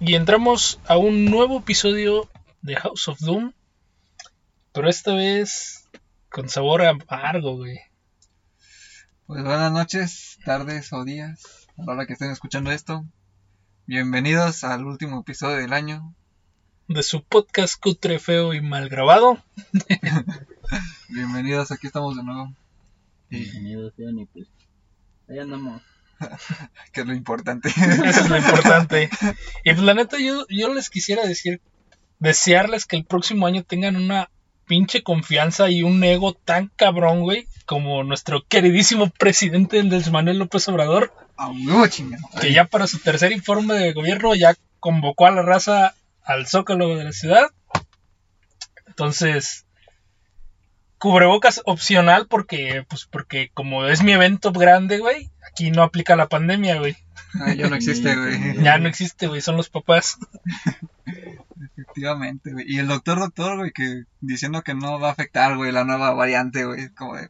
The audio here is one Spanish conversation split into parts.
y entramos a un nuevo episodio de House of Doom. Pero esta vez con sabor amargo, güey. Pues buenas noches, tardes o días, a la hora que estén escuchando esto. Bienvenidos al último episodio del año. De su podcast cutre, feo y mal grabado. Bienvenidos, aquí estamos de nuevo. Bienvenidos sean y pues ahí andamos. Que es lo importante. Eso es lo importante. Y pues la neta, yo, yo les quisiera decir, desearles que el próximo año tengan una pinche confianza y un ego tan cabrón, güey, como nuestro queridísimo presidente Andrés Manuel López Obrador, que ya para su tercer informe de gobierno ya convocó a la raza al zócalo de la ciudad. Entonces, cubrebocas opcional porque, pues, porque como es mi evento grande, güey, aquí no aplica la pandemia, güey. Ay, ya no existe, güey. Ya no existe, güey, son los papás. Efectivamente, güey. Y el doctor, doctor, güey, que diciendo que no va a afectar, güey, la nueva variante, güey. Como de,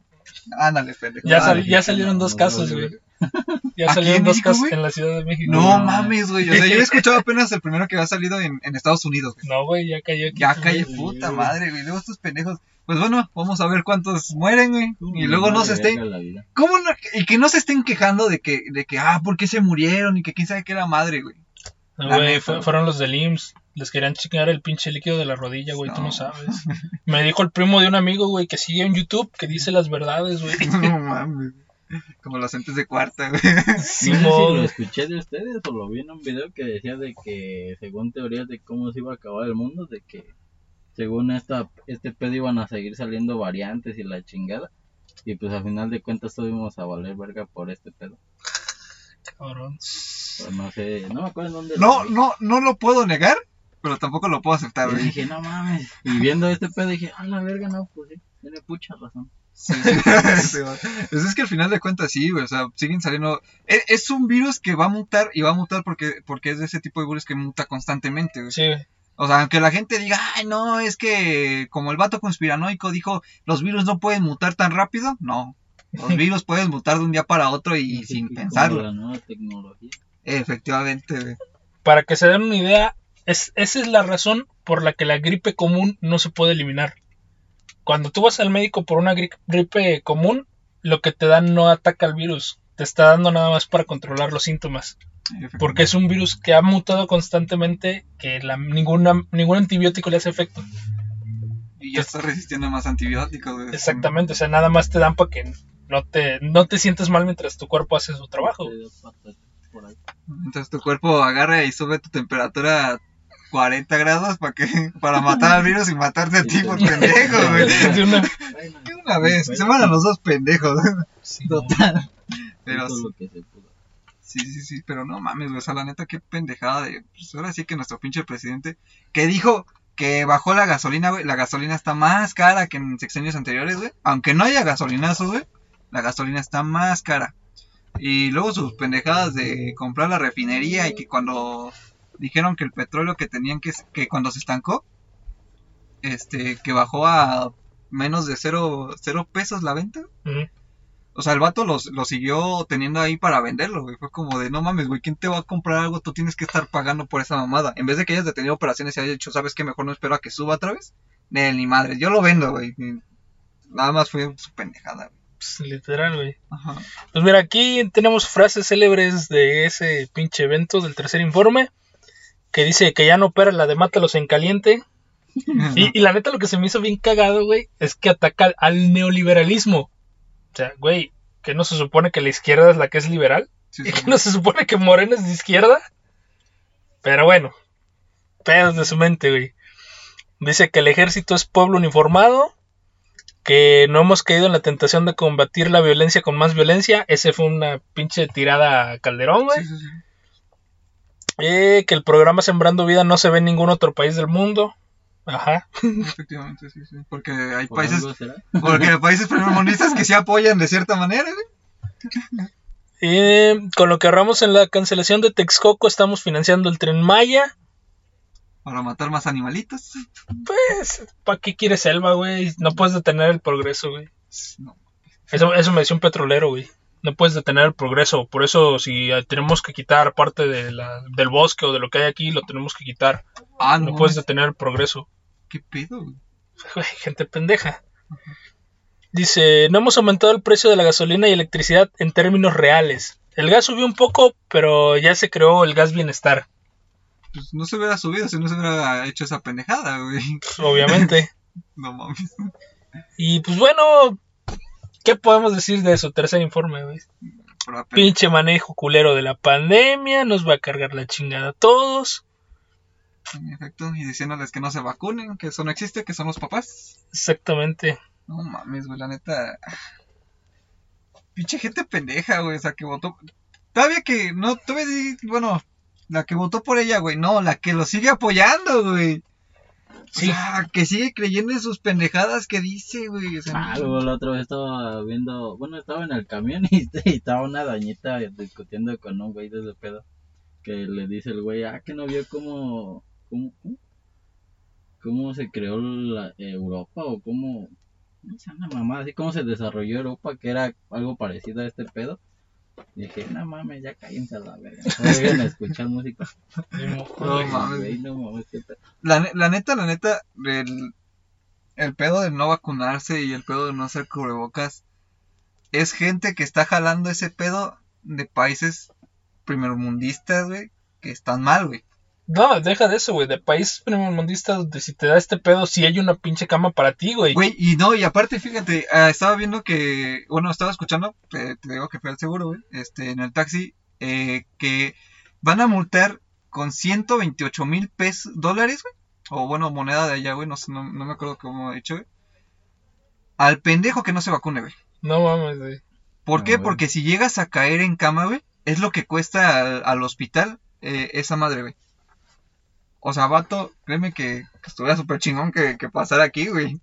ándale, pendejo. Ya, sal- ya salieron dos casos, güey. Ya ¿Aquí salieron en dos casos en la Ciudad de México. No No. mames, güey. O sea, yo he escuchado apenas el primero que había salido en, en Estados Unidos. No, güey, ya cayó aquí. Ya Sí, puta madre, güey. Luego estos pendejos. Pues bueno, vamos a ver cuántos mueren, güey. Y luego no se estén. ¿Cómo no? Y que no se estén quejando de que, de que, ah, ¿por qué se murieron? Y que quién sabe qué era madre, güey. No, fue- fueron los del IMSS. Les querían chingar el pinche líquido de la rodilla, güey, tú No. sabes. Me dijo el primo de un amigo, güey, que sigue en YouTube, que dice las verdades, güey. No mames. Como los entes de cuarta, güey. No sé si lo escuché de ustedes o lo vi en un video que decía de que según teorías de cómo se iba a acabar el mundo, de que según esta este pedo iban a seguir saliendo variantes y la chingada. Y pues al final de cuentas tuvimos a valer verga por este pedo. Cabrón. Pero no sé, no me acuerdo en dónde lo No, vi. no, no lo puedo negar, pero tampoco lo puedo aceptar, Y güey. dije, no mames. Y viendo este pedo dije, ah, la verga, no, pues sí, tiene pucha razón. Sí, sí. Pues es que al final de cuentas sí, güey, o sea, siguen saliendo... Es, es un virus que va a mutar y va a mutar porque, porque es de ese tipo de virus que muta constantemente, güey. Sí, güey. O sea, aunque la gente diga, ay, no, es que como el vato conspiranoico dijo, los virus no pueden mutar tan rápido, no. Los virus pueden mutar de un día para otro y sin pensarlo. La nueva tecnología. Efectivamente, güey. Para que se den una idea, es, esa es la razón por la que la gripe común no se puede eliminar. Cuando tú vas al médico por una gri- gripe común, lo que te dan no ataca al virus, te está dando nada más para controlar los síntomas. Porque es un virus que ha mutado constantemente, que la, ninguna, ningún antibiótico le hace efecto. Y ya está resistiendo más antibióticos. Exactamente, o sea, nada más te dan para que no te, no te sientes mal mientras tu cuerpo hace su trabajo. Entonces tu cuerpo agarra y sube tu temperatura 40 grados para que para matar al virus y matarte a ti por pendejo, güey. De una- De Una vez, se van a los dos pendejos. sí, Total. Pero sí, sí, sí, pero no mames, güey. O sea, la neta, qué pendejada de. Pues ahora sí que nuestro pinche presidente que dijo que bajó la gasolina, güey. La gasolina está más cara que en sexenios anteriores, güey. Aunque no haya gasolinazos, güey. La gasolina está más cara. Y luego sus pendejadas de comprar la refinería y que cuando dijeron que el petróleo que tenían que, que cuando se estancó, este, que bajó a menos de cero, cero pesos la venta. O sea, el vato los, lo siguió teniendo ahí para venderlo, güey. Fue como de, no mames, güey, ¿quién te va a comprar algo? Tú tienes que estar pagando por esa mamada. En vez de que hayas detenido operaciones y hayas dicho, ¿sabes qué? Mejor no espero a que suba otra vez. Ni, ni madre, yo lo vendo, güey. Nada más fue su pendejada, güey. pues, literal, güey. Ajá. Pues mira, aquí tenemos frases célebres de ese pinche evento del tercer informe. Que dice que ya no opera la de mátalos en caliente. Y, y la neta lo que se me hizo bien cagado, güey, es que ataca al, al neoliberalismo. O sea, güey, que no se supone que la izquierda es la que es liberal. Sí, Y que no se supone que Morena es de izquierda. Pero bueno, pedos de su mente, güey. Dice que el ejército es pueblo uniformado. Que no hemos caído en la tentación de combatir la violencia con más violencia. Ese fue una pinche tirada a Calderón, güey. Sí, sí, sí. Eh, que el programa Sembrando Vida no se ve en ningún otro país del mundo. Ajá. Efectivamente, sí, sí. Porque hay ¿Por países, porque hay países primermundistas que sí apoyan de cierta manera, güey. Eh, con lo que ahorramos en la cancelación de Texcoco, estamos financiando el tren Maya. Para matar más animalitos. Pues, ¿para qué quieres selva, güey? No puedes detener el progreso, güey. No. Eso, eso me decía un petrolero, güey. No puedes detener el progreso. Por eso, si eh, tenemos que quitar parte de la- del bosque o de lo que hay aquí, lo tenemos que quitar. Ah, No no. puedes detener el progreso. ¿Qué pedo, gente pendeja. Dice, no hemos aumentado el precio de la gasolina y electricidad en términos reales. El gas subió un poco, pero ya se creó el gas bienestar. Pues no se hubiera subido si no se hubiera hecho esa pendejada, güey. Pues, obviamente. No mames. y pues bueno, ¿qué podemos decir de eso? Tercer informe, güey. Pinche manejo culero de la pandemia, nos va a cargar la chingada a todos. En efecto, y diciéndoles que no se vacunen, que eso no existe, que son los papás. Exactamente. No mames, güey, la neta. Pinche gente pendeja, güey, o sea, que votó. Todavía que, no, todavía, bueno, la que votó por ella, güey, no, la que lo sigue apoyando, güey. Sí. O sea, que sigue creyendo en sus pendejadas que dice, güey. O sea, Ah, no- luego la otra vez estaba viendo, bueno, estaba en el camión y, y estaba una dañita discutiendo con un güey de ese pedo. Que le dice el güey, ah, que no vio cómo, cómo, cómo, cómo se creó la Europa o cómo, no sé, una mamá, así como se desarrolló Europa, que era algo parecido a este pedo. Y dije, no mames, ya cállense a la verga. No deben escuchar música. No mames. güey, no mames, qué pedo. La, la neta, la neta, el, el pedo de no vacunarse y el pedo de no hacer cubrebocas es gente que está jalando ese pedo de países primermundistas, güey, que están mal, güey. No, deja de eso, güey. De país primermundista donde si te da este pedo, si hay una pinche cama para ti, güey. Güey, y no, y aparte, fíjate, ah, estaba viendo que, bueno, estaba escuchando, te, te digo que fue al seguro, güey, este, en el taxi, eh, que van a multar con 128 mil pesos, dólares, güey, o bueno, moneda de allá, güey, no, sé, no, no me acuerdo cómo he dicho, güey, al pendejo que no se vacune, güey. No mames, güey. ¿Por qué? Porque si llegas a caer en cama, güey, es lo que cuesta al, al hospital eh, esa madre, güey. O sea, vato, créeme que, que estuviera súper chingón que, que pasara aquí, güey.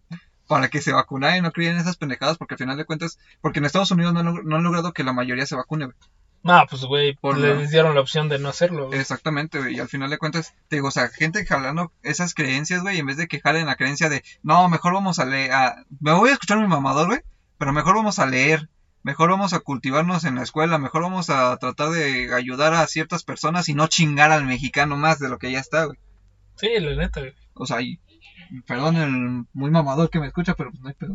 Para que se vacunara y no crean esas pendejadas, porque al final de cuentas, porque en Estados Unidos no, no han logrado que la mayoría se vacune, güey. No, pues, güey, Por les la- dieron la opción de no hacerlo. güey. Exactamente, güey. Y al final de cuentas, te digo, o sea, gente jalando esas creencias, güey, en vez de que jalen la creencia de, no, mejor vamos a leer, a- me voy a escuchar mi mamador, güey, pero mejor vamos a leer, mejor vamos a cultivarnos en la escuela, mejor vamos a tratar de ayudar a ciertas personas y no chingar al mexicano más de lo que ya está, güey. Sí, la neta, güey. O sea, y, perdón el muy mamador que me escucha, pero pues no hay pedo.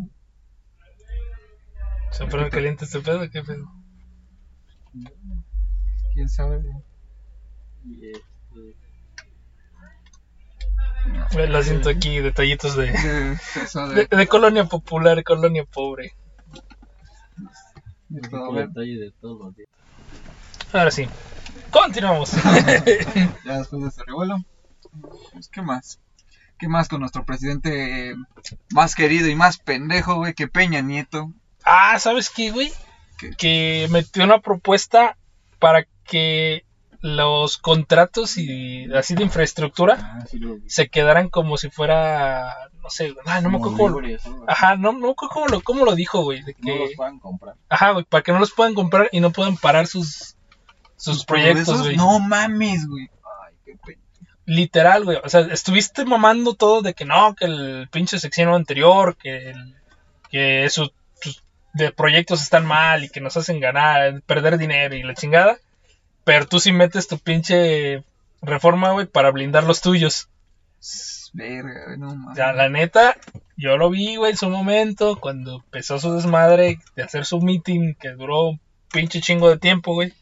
Se pone caliente este pedo, qué pedo. ¿Quién sabe? güey? Y, Güey, Lo siento aquí, detallitos de, De, de, de, de colonia popular, colonia pobre. Ahora sí. Continuamos. ya después de este revuelo. Pues, ¿qué más? ¿Qué más con nuestro presidente eh, más querido y más pendejo, güey, que Peña Nieto? ah, ¿sabes qué, güey? ¿Qué? Que metió una propuesta para que los contratos y así de infraestructura Ah, sí se quedaran como si fuera, no sé, ah, no me acuerdo cómo lo, ajá, no, no me acuerdo cómo lo, cómo lo dijo, güey, de No los que, puedan comprar. ajá, güey, para que no los puedan comprar y no puedan parar sus, sus proyectos, güey. No mames, güey. Literal, güey. O sea, estuviste mamando todo de que no, que el pinche sección anterior, que, el- que sus, sus de proyectos están mal y que nos hacen ganar, perder dinero y la chingada. Pero tú sí metes tu pinche reforma, güey, para blindar los tuyos. Verga, güey, no O mames. sea, la neta, yo lo vi, güey, en su momento, cuando empezó su desmadre de hacer su meeting, que duró un pinche chingo de tiempo, güey.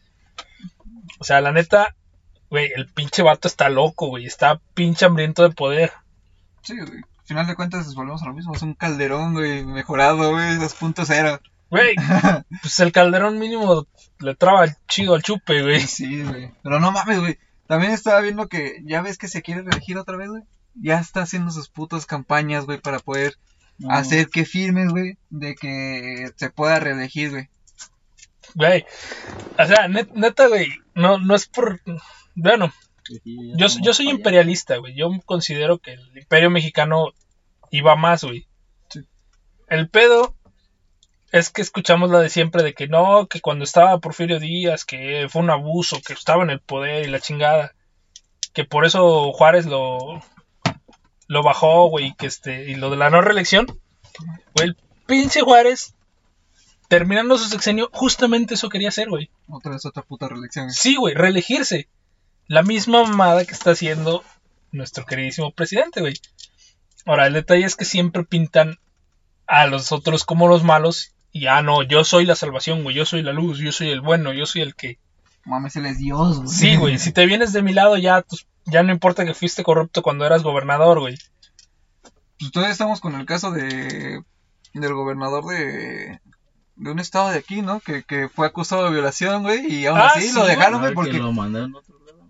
O sea, la neta, güey, el pinche vato está loco, güey, está pinche hambriento de poder. Sí, güey. Al final de cuentas, volvemos a lo mismo. Es un calderón, güey, mejorado, güey, 2.0. Güey, pues el calderón mínimo le traba chido al chupe, güey. Sí, güey. Pero no mames, güey. También estaba viendo que ya ves que se quiere reelegir otra vez, güey. Ya está haciendo sus putas campañas, güey, para poder No, hacer que firmes, güey, de que se pueda reelegir, güey. Güey, o sea, net- neta, güey, no, no es por... Bueno, yo, soy imperialista, güey. Yo considero que el imperio mexicano iba más, güey. Sí. El pedo es que escuchamos la de siempre de que no, que cuando estaba Porfirio Díaz, que fue un abuso, que estaba en el poder y la chingada. Que por eso Juárez lo, lo bajó, güey, que este, y lo de la no reelección. Güey, el pinche Juárez terminando su sexenio, justamente eso quería hacer, güey. Otra vez otra puta reelección. Sí, güey, reelegirse. La misma mamada que está haciendo nuestro queridísimo presidente, güey. Ahora, el detalle es que siempre pintan a los otros como los malos. Y ah, no, yo soy la salvación, güey. Yo soy la luz, yo soy el bueno, yo soy el que. Mames, él es Dios, güey. Sí, güey. Si te vienes de mi lado, ya, pues, ya no importa que fuiste corrupto cuando eras gobernador, güey. Pues todavía estamos con el caso de del gobernador de de un estado de aquí, ¿no? Que, que fue acusado de violación, güey, y aún Ah, así sí, lo dejaron, güey, que porque lo mandaron.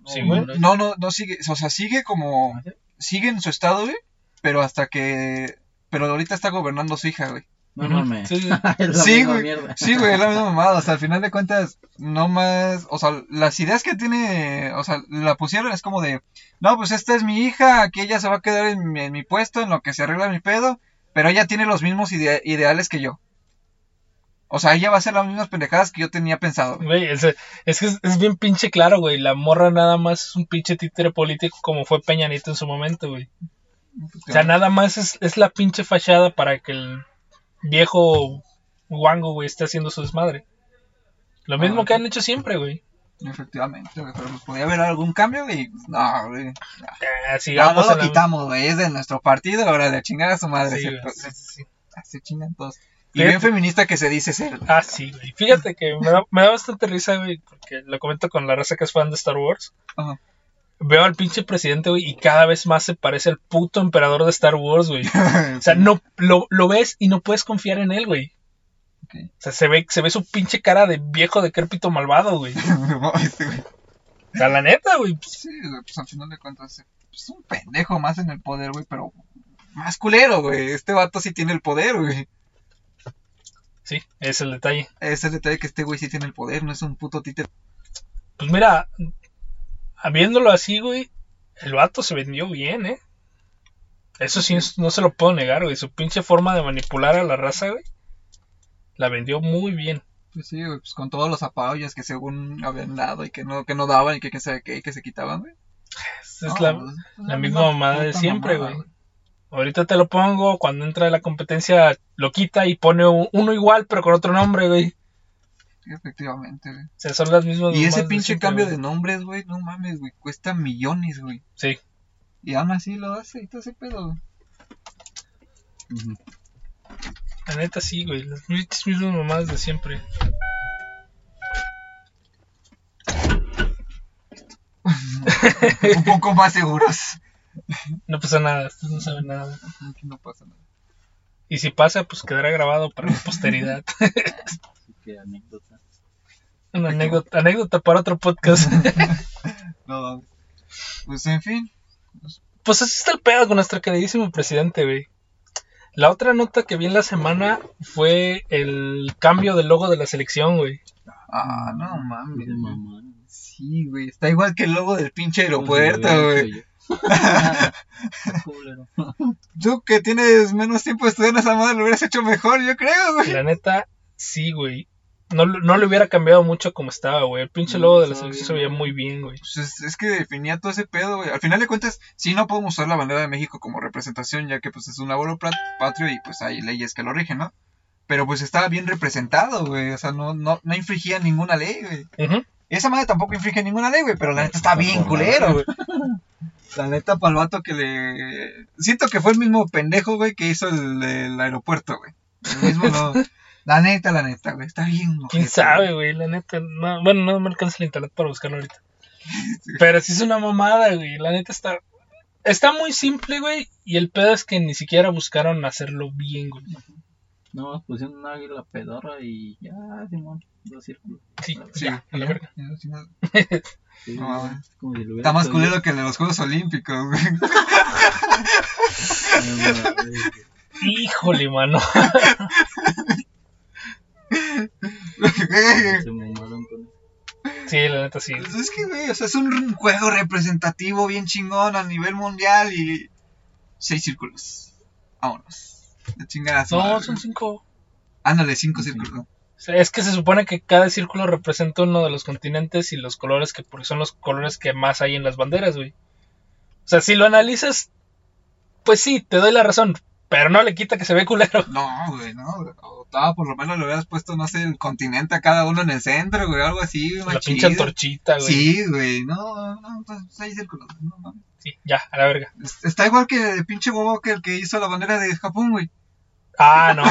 Sí, No, güey. no no no sigue, o sea, sigue como ¿Ah, sí? sigue en su estado, güey, pero hasta que pero ahorita está gobernando su hija, güey. No mames. Sí, sí. Es la Sí, misma güey. mierda. Sí, güey, es la misma mamada. O sea, al final de cuentas, no más. O sea, las ideas que tiene. O sea, la pusieron es como de. No, pues esta es mi hija, aquí ella se va a quedar en mi, en mi puesto, en lo que se arregla mi pedo. Pero ella tiene los mismos ide- ideales que yo. O sea, ella va a hacer las mismas pendejadas que yo tenía pensado. güey. Es, es que es, es bien pinche claro, güey. La morra nada más es un pinche títere político como fue Peña Nieto en su momento, güey. O sea, nada más es, es la pinche fachada para que el viejo guango, güey, esté haciendo su desmadre. Lo mismo Ah, que han hecho siempre, güey. Efectivamente, güey. Pero pues podía haber algún cambio, güey. No, güey. Eh, No, lo la- quitamos, güey. Es de nuestro partido, ahora de chingar a su madre. Sí, se, güey, se- sí, sí. se chingan todos. Y bien feminista que se dice ser. Ah, sí, güey. Fíjate que me da, me da bastante risa, güey, porque lo comento con la raza que es fan de Star Wars. Ajá. Veo al pinche presidente, güey, y cada vez más se parece al puto emperador de Star Wars, güey. O sea, no, lo, lo ves y no puedes confiar en él, güey. O sea, se ve, se ve su pinche cara de viejo decrépito malvado, güey. Este, güey. O sea, la neta, güey. pues, Sí, güey, pues al final de cuentas es un pendejo más en el poder, güey, pero más culero, güey. Este vato sí tiene el poder, güey. Sí, ese es el detalle. Ese es el detalle que este güey sí tiene el poder, no es un puto títere. Pues mira, viéndolo así, güey, el vato se vendió bien, ¿eh? Eso sí, no se lo puedo negar, güey. Su pinche forma de manipular a la raza, güey, la vendió muy bien. Pues sí, güey, pues con todos los apoyos que según habían dado y que no, que no daban y que qué y que se quitaban, güey. Esa es la, pues, es la misma mamada de siempre, mamada, güey. Ahorita te lo pongo, cuando entra la competencia lo quita y pone un- uno igual pero con otro nombre, güey. Efectivamente, güey. O sea, son las mismas Y ese de pinche siempre, cambio güey. de nombres, güey, no mames, güey, cuesta millones, güey. Sí, Y aún así lo hace y todo ese pedo, güey. La neta sí, güey. Las mismas mamadas de siempre. Un poco más seguros. No pasa nada, ustedes no saben nada. Aquí no pasa nada. Y si pasa, pues quedará grabado para la posteridad. Así que anécdota. Una anécdota, anécdota para otro podcast. No, pues en fin. pues así está el pedo con nuestro queridísimo presidente, güey. La otra nota que vi en la semana fue el cambio del logo de la selección, güey. Ah, no mames. mamá. Sí, güey. Está igual que el logo del pinche aeropuerto, Pues, güey. Culero. Tú que tienes menos tiempo estudiando esa madre lo hubieras hecho mejor, yo creo, güey. La neta, sí, güey. No, no le hubiera cambiado mucho como estaba, güey. El pinche logo de la selección se veía muy bien, güey. Pues es, es que definía todo ese pedo, güey. Al final de cuentas, sí no podemos usar la bandera de México como representación, ya que pues es un abuelo pat- patrio y pues hay leyes que lo rigen, ¿no? Pero pues estaba bien representado, güey. O sea, no, no, no infringía ninguna ley, güey. Esa madre tampoco infringe ninguna ley, güey, pero la neta está bien culero, güey. La neta, pa'l vato que le... Siento que fue el mismo pendejo, güey, que hizo el, el aeropuerto, güey. El mismo no... La neta, la neta, güey, está bien. ¿Quién ojete, sabe, güey? La neta, no, bueno, no me alcanza el internet para buscarlo ahorita. Pero sí es una mamada, güey. La neta está... Está muy simple, güey. Y el pedo es que ni siquiera buscaron hacerlo bien, güey. No, pusieron un águila pedorra y ya, Simón, dos círculos. Sí, Sí, ya, a la verga. Sí, Sí, No, güey, güey. es como si lo hubiera Está más culero que el de los Juegos Olímpicos, güey. Híjole, mano. Se mamaron con eso. Sí, la neta sí. Pues es que, güey, o sea, es un juego representativo bien chingón a nivel mundial y... Seis círculos. Vámonos. De chingada No, madre. son cinco. Ándale, cinco Cinco. círculos. Es que se supone que cada círculo representa uno de los continentes y los colores que porque son los colores que más hay en las banderas, güey. O sea, si lo analizas, pues sí, te doy la razón. Pero no le quita que se ve culero. No, güey, no. O estaba, por lo menos le hubieras puesto, no sé, el continente a cada uno en el centro, güey, algo así, güey. La pinche chido. antorchita, güey. Sí, güey, no, no, pues seis círculos, no mames. Sí, ya, a la verga. Es- Está igual que el pinche bobo que el que hizo la bandera de Japón, güey. Ah, no.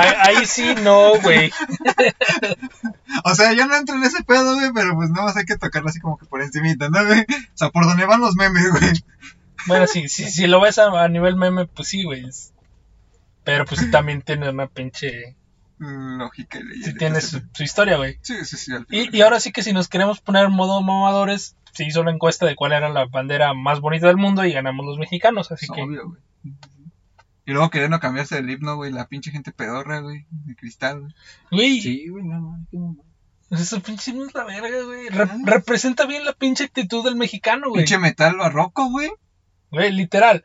ahí, ahí sí no, güey. O sea, yo no entro en ese pedo, güey, pero pues nada más hay que tocarlo así como que por encimita, ¿no, güey? O sea, por donde van los memes, güey. Bueno, sí, sí, si lo ves a, a nivel meme, pues sí, güey. Pero pues también tiene una pinche... Lógica y. Sí tiene su, su historia, güey. Sí, sí, sí. Y, y ahora sí que si nos queremos poner modo mamadores, se hizo una encuesta de cuál era la bandera más bonita del mundo y ganamos los mexicanos, así Es que... obvio, güey. Y luego queriendo cambiarse del himno, güey, la pinche gente pedorra, güey, de cristal, güey. Güey, Sí, güey, no mames, qué mamada. pues esa pinche no es la verga, güey. Re- representa bien la pinche actitud del mexicano, güey. Pinche metal barroco, güey. Güey, literal.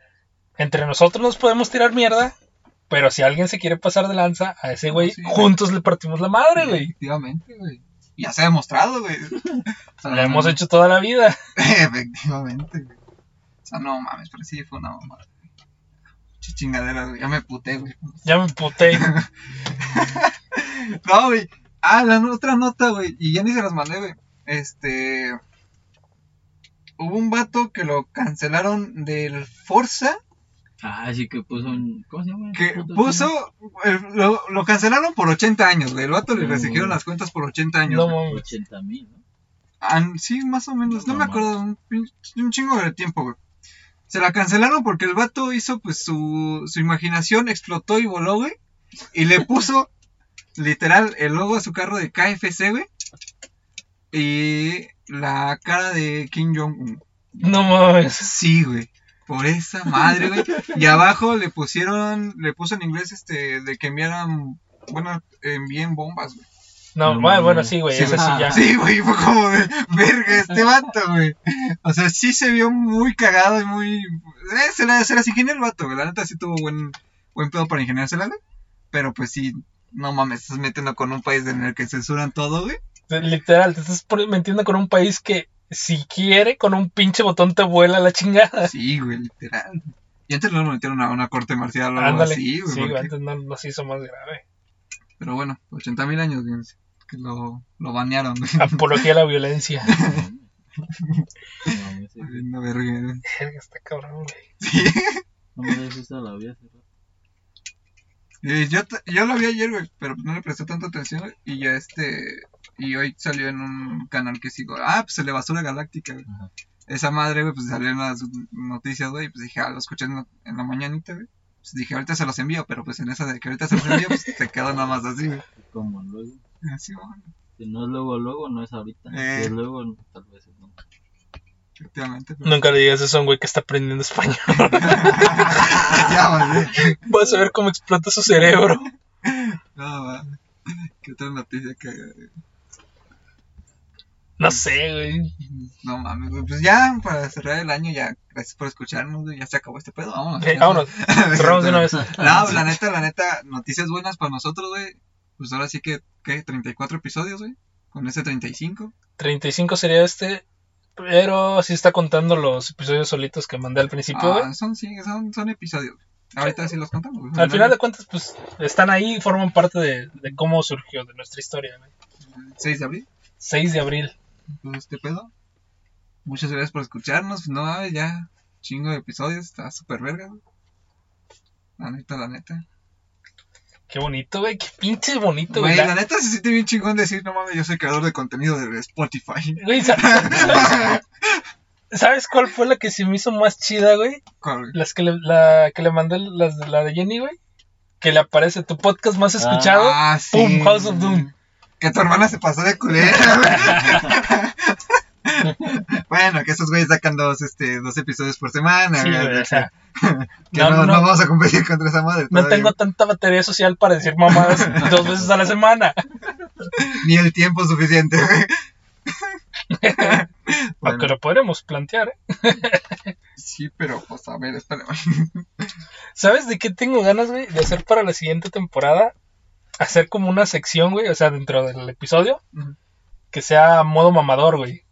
Entre nosotros nos podemos tirar mierda, pero si alguien se quiere pasar de lanza a ese güey, Sí. juntos le partimos la madre, güey. Efectivamente, güey. Ya se ha demostrado, güey. O sea, Lo hemos hecho toda la vida. Efectivamente, güey. O sea, no mames, pero sí fue una mamada. Güey. Pinche chingadera, güey. Ya me puté, güey. Ya me puté. No, güey. Ah, la otra nota, güey. Y ya ni se las mandé, güey. Este. Hubo un vato que lo cancelaron del Forza. Ah, sí que puso un... ¿Cómo se llama? Que puso. eh, lo, lo cancelaron por 80 años, güey. El vato le güey. las cuentas por 80 años. No güey. chino? mames. 80 mil, ¿no? Ah, sí, más o menos. No No me acuerdo. Un, un chingo de tiempo, güey. Se la cancelaron porque el vato hizo, pues, su, su imaginación explotó y voló, güey. Y le puso, literal, el logo a su carro de KFC, güey. Y la cara de Kim Jong-un. No mames. Sí, güey. Por esa madre, güey. Y abajo le pusieron, le puso en inglés, este, de que enviaran, bueno, envíen bombas, güey. No, No bueno, bueno, sí, güey. Sí, Eso sí ya. Sí, güey, fue como de verga este vato, güey. O sea, sí se vio muy cagado y muy. Eh, se, la, se las ingenió el vato, güey. La neta sí tuvo buen, buen pedo para ingeniársela, güey. Pero pues sí, no mames, estás metiendo con un país en el que censuran todo, güey. Literal, te estás metiendo con un país que si quiere, con un pinche botón te vuela la chingada. Sí, güey, literal. Y antes no lo metieron a una corte marcial o algo así, güey. sí, porque- antes no, no se hizo más grave. Pero bueno, 80 mil años, güey, que lo, lo banearon. Apología a la violencia. No verga, está cabrón, güey. Sí. No me des esa la vi hace rato. Y yo, yo lo vi ayer, güey, pero no le presté tanta atención, güey, y ya este, y hoy salió en un canal que sigo, ah, pues el de Basura Galáctica, güey. Ajá. Esa madre, güey, pues salió en las noticias, güey, pues dije, ah, lo escuché en la, en la mañanita, güey. Pues dije, ahorita se los envío, pero pues en esa de que ahorita se los envío, pues se quedó nada más así, güey. Como luego. Así, Si no es luego, luego, no es ahorita. Eh. Si es luego, tal vez es no. efectivamente. Pero... Nunca le digas eso a un güey que está aprendiendo español. ya, güey. Vas a ver cómo explota su cerebro. No, mames. ¿Qué otra noticia que... No sé, güey. No mames, güey. Pues ya, para cerrar el año, ya, gracias por escucharnos, güey. Ya se acabó este pedo, vámonos. Eh, vámonos, cerramos de una vez. No, la neta, la neta, noticias buenas para nosotros, güey. Pues ahora sí que, ¿qué? 34 episodios, güey. Con ese 35. 35 sería este, pero sí está contando los episodios solitos que mandé al principio. Ah, son, sí, son, son episodios. Ahorita sí los contamos, güey. Al final de cuentas, pues están ahí y forman parte de, de cómo surgió, de nuestra historia, güey. 6 de abril, 6 de abril. pues este pedo. Muchas gracias por escucharnos. No ya, chingo de episodios. Está súper verga, güey. La neta, la neta. Qué bonito, güey. Qué pinche bonito, Güey, la La- neta se siente bien chingón decir, no mames, yo soy creador de contenido de Spotify. Güey, sa- ¿sabes, sabes cuál fue la que se me hizo más chida, güey? ¿Cuál? Las que le, la que le mandé, las de- la de Jenny, güey. Que le aparece tu podcast más escuchado. Ah, sí. Pum, House of Doom. Que tu hermana se pasó de culera, güey. bueno, que esos güeyes sacan dos, este, dos episodios por semana, Sí, güey, o sea, que no, no, no, no vamos a competir contra esa madre. no todavía. tengo tanta batería social para decir mamadas dos veces a la semana. Ni el tiempo suficiente, güey. Bueno, Aunque lo podremos plantear, ¿eh? sí, pero, pues, a ver, espérame. ¿Sabes de qué tengo ganas, güey? De hacer para la siguiente temporada. Hacer como una sección, güey, o sea, dentro del episodio, que sea modo mamador, güey.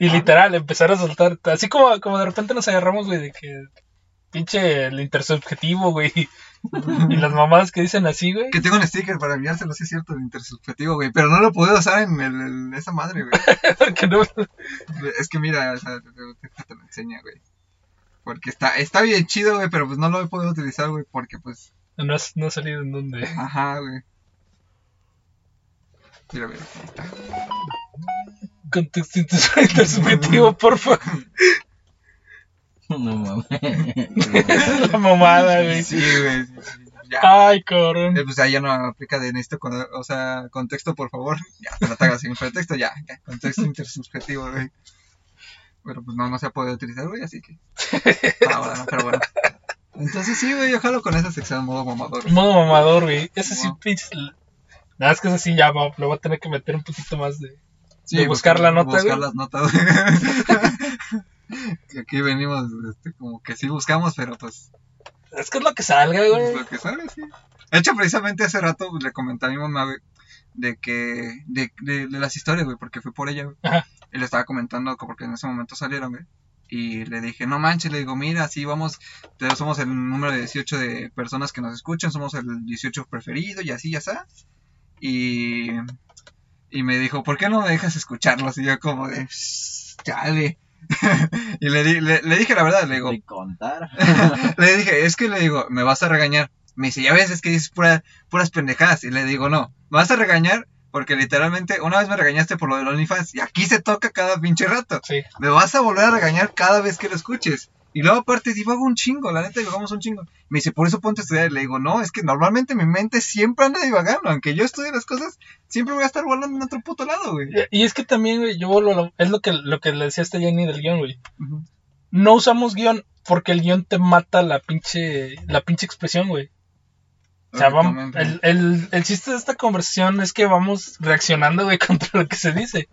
Y Ah. literal, empezar a soltar, así como, como de repente nos agarramos, güey, de que pinche el intersubjetivo, güey. Y las mamadas que dicen así, güey. Que tengo un sticker para enviárselo, sí es cierto, el intersubjetivo, güey. Pero no lo puedo usar en el, esa madre, güey. Porque no- Es que mira, o sea, te, lo enseña, güey. Porque está, está bien chido, güey, pero pues no lo he podido utilizar, güey, porque pues, no, has- no ha salido en donde. ajá, güey. Mira, mira, ahí está. Contexto inter- intersubjetivo, porfa. No mames. La mamada, güey. Sí, güey, sí, sí. Ya. Ay, cabrón. Eh, Pues ahí ya no aplica de necesito, con- o sea, contexto, por favor. Ya, te lo hagas sin pretexto, ya, ya. Contexto intersubjetivo, güey. Pero pues no, no se ha podido utilizar, güey, así que. Ah, bueno, pero bueno. Entonces sí, güey, yo jalo con esa sección modo mamador. Modo mamador, güey. Ese sí, Wow. pinches. Nada, es que ese sí ya va, le voy a tener que meter un poquito más de. Sí, de buscar la nota, Buscar güey. las notas, Aquí venimos, este, como que sí buscamos, pero pues Es que es lo que salga, güey. lo que sale, sí. De hecho, precisamente hace rato pues, le comenté a mi mamá, güey, de que, de, de, de las historias, güey, porque fui por ella, güey. Ajá. Y le estaba comentando, co- porque en ese momento salieron, güey. Y le dije, no manches, le digo, mira, sí, vamos, somos el número de 18 de personas que nos escuchan, somos el 18 preferido y así, ya está. Y, y me dijo, ¿por qué no me dejas escucharlos? Y yo como de, "Shh, chale. y le, di- le, le dije la verdad, le digo, De contar. le dije, es que le digo, me vas a regañar. Me dice, ya ves, es que dices pura- puras pendejadas. Y le digo, no, me vas a regañar porque literalmente una vez me regañaste por lo del OnlyFans y aquí se toca cada pinche rato. Sí. Me vas a volver a regañar cada vez que lo escuches. Y luego aparte divago un chingo, la neta divagamos un chingo. Me dice, por eso ponte a estudiar. Y le digo, no, es que normalmente mi mente siempre anda divagando. Aunque yo estudie las cosas, siempre voy a estar volando en otro puto lado, güey. Y es que también, güey, yo lo- es lo que, lo que le decía a esta Jenny del guion, güey. No usamos guion porque el guion te mata la pinche, la pinche expresión, güey. O sea, vamos, el, el, el chiste de esta conversación es que vamos reaccionando, güey, contra lo que se dice.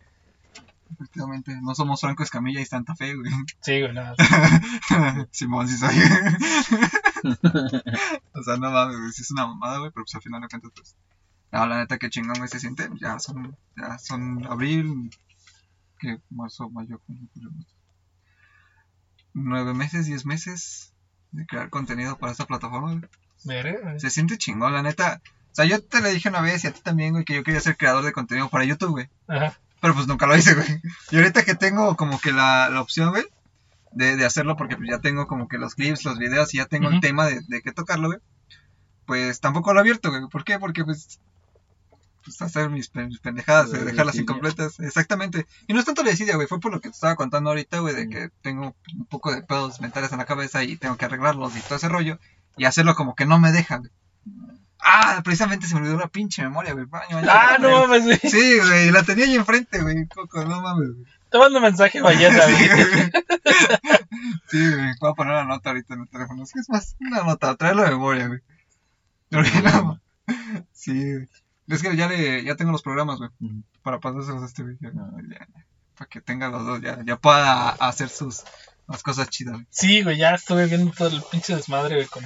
Efectivamente, no somos Franco Escamilla y Santa Fe, güey. Sí, güey, nada. Simón, sí soy. o sea, no mames, güey, sí es una mamada, güey, pero pues al final de cuentas, pues. No, la neta que chingón, güey, se siente. Ya son, ya son abril, que marzo, mayo, junio, julio. Nueve meses, diez meses de crear contenido para esta plataforma, güey. Se siente chingón, la neta. O sea, yo te le dije una vez y a ti también, güey, que yo quería ser creador de contenido para YouTube, güey. Ajá. Pero pues nunca lo hice, güey. Y ahorita que tengo como que la, la opción, güey, de, de hacerlo, porque pues ya tengo como que los clips, los videos y ya tengo el tema de, de qué tocarlo, güey. Pues tampoco lo he abierto, güey. ¿Por qué? Porque pues. Pues hacer mis, mis pendejadas, de de dejarlas desidia. incompletas. Exactamente. Y no es tanto la desidia, güey. Fue por lo que te estaba contando ahorita, güey, de que tengo un poco de pedos mentales en la cabeza y tengo que arreglarlos y todo ese rollo. Y hacerlo como que no me deja, güey. Ah, precisamente se me olvidó la pinche memoria, güey. Ah, no mames, güey. Sí, güey, la tenía ahí enfrente, güey, Coco, no mames, güey. Te mando mensaje, Sí, güey. Sí, güey, voy a poner una nota ahorita en el teléfono. Es que es más, una nota, traerlo de memoria, güey. Porque no, Sí, güey. Es que ya le, ya tengo los programas, güey, para pasárselos a este güey. ya, ya, ya, para que tenga los dos, ya, ya pueda hacer sus, las cosas chidas, güey. Sí, güey, ya estuve viendo todo el pinche desmadre, güey, con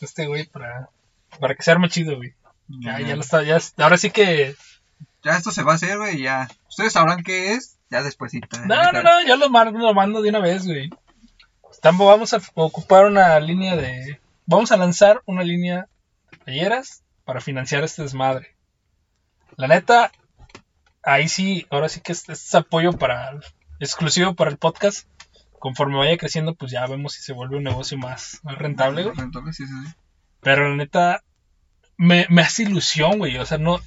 este güey para, para que se arme chido, güey. Ya, ya lo está, ya, ahora sí que... Ya esto se va a hacer, güey, ya. Ustedes sabrán qué es, ya despuesito. No, no, no, ya lo mando, lo mando de una vez, güey. Estamos, vamos a ocupar una línea de... Vamos a lanzar una línea de playeras para financiar este desmadre. La neta, ahí sí, ahora sí que es, es apoyo para exclusivo para el podcast. Conforme vaya creciendo, pues ya vemos si se vuelve un negocio más, más rentable, güey. Rentable, sí, sí, sí. Pero la neta, me, me hace ilusión, güey. O sea, no,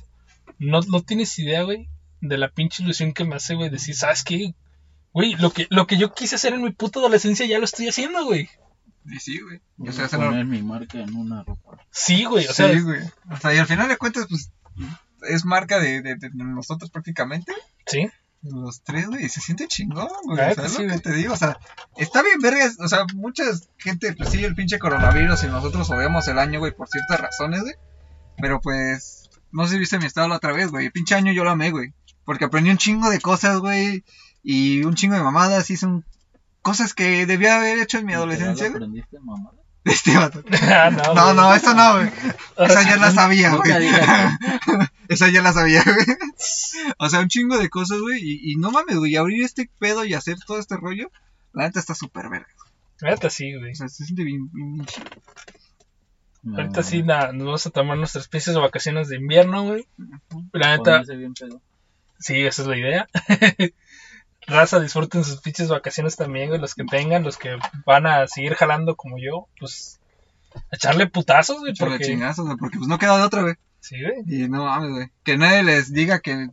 no, no tienes idea, güey, de la pinche ilusión que me hace, güey, decir, ¿sabes qué? Güey, lo que, lo que yo quise hacer en mi puta adolescencia ya lo estoy haciendo, güey. Y sí, güey. Voy O sea, a se lo- poner mi marca en una ropa. Sí, güey, o sea, sí, güey. O sea, y al final de cuentas, pues, es marca de, de, de nosotros prácticamente. sí. Los tres, güey, se siente chingón, güey. O neta, sea, es sí, lo que te digo. O sea, está bien, vergas. O sea, mucha gente, pues sí, el pinche coronavirus y nosotros odiamos el año, güey, por ciertas razones, güey. Pero pues, no sé si viste mi estado la otra vez, güey. El pinche año yo lo amé, güey. Porque aprendí un chingo de cosas, güey. Y un chingo de mamadas. Y son cosas que debía haber hecho en mi adolescencia, ¿Literal güey. Este vato. Ah, no, No, no, eso no, güey. Esa ya la sabía, güey. Esa ya la sabía, güey. O sea, un chingo de cosas, güey. Y, y no mames, güey. Abrir este pedo y hacer todo este rollo, la neta está súper verga. Ahorita sí, güey. O sea, se siente bien, bien, bien chido. No, Ahorita sí na- nos vamos a tomar nuestras piezas de vacaciones de invierno, güey. La neta, ponerse bien pedo. sí, esa es la idea. Raza, disfruten sus pinches vacaciones también, güey. Los que tengan, los que van a seguir jalando como yo, pues a echarle putazos, güey. Porque, chingazos, güey, porque pues no queda de otra, güey. sí, güey. Y no mames, güey. Que nadie les diga que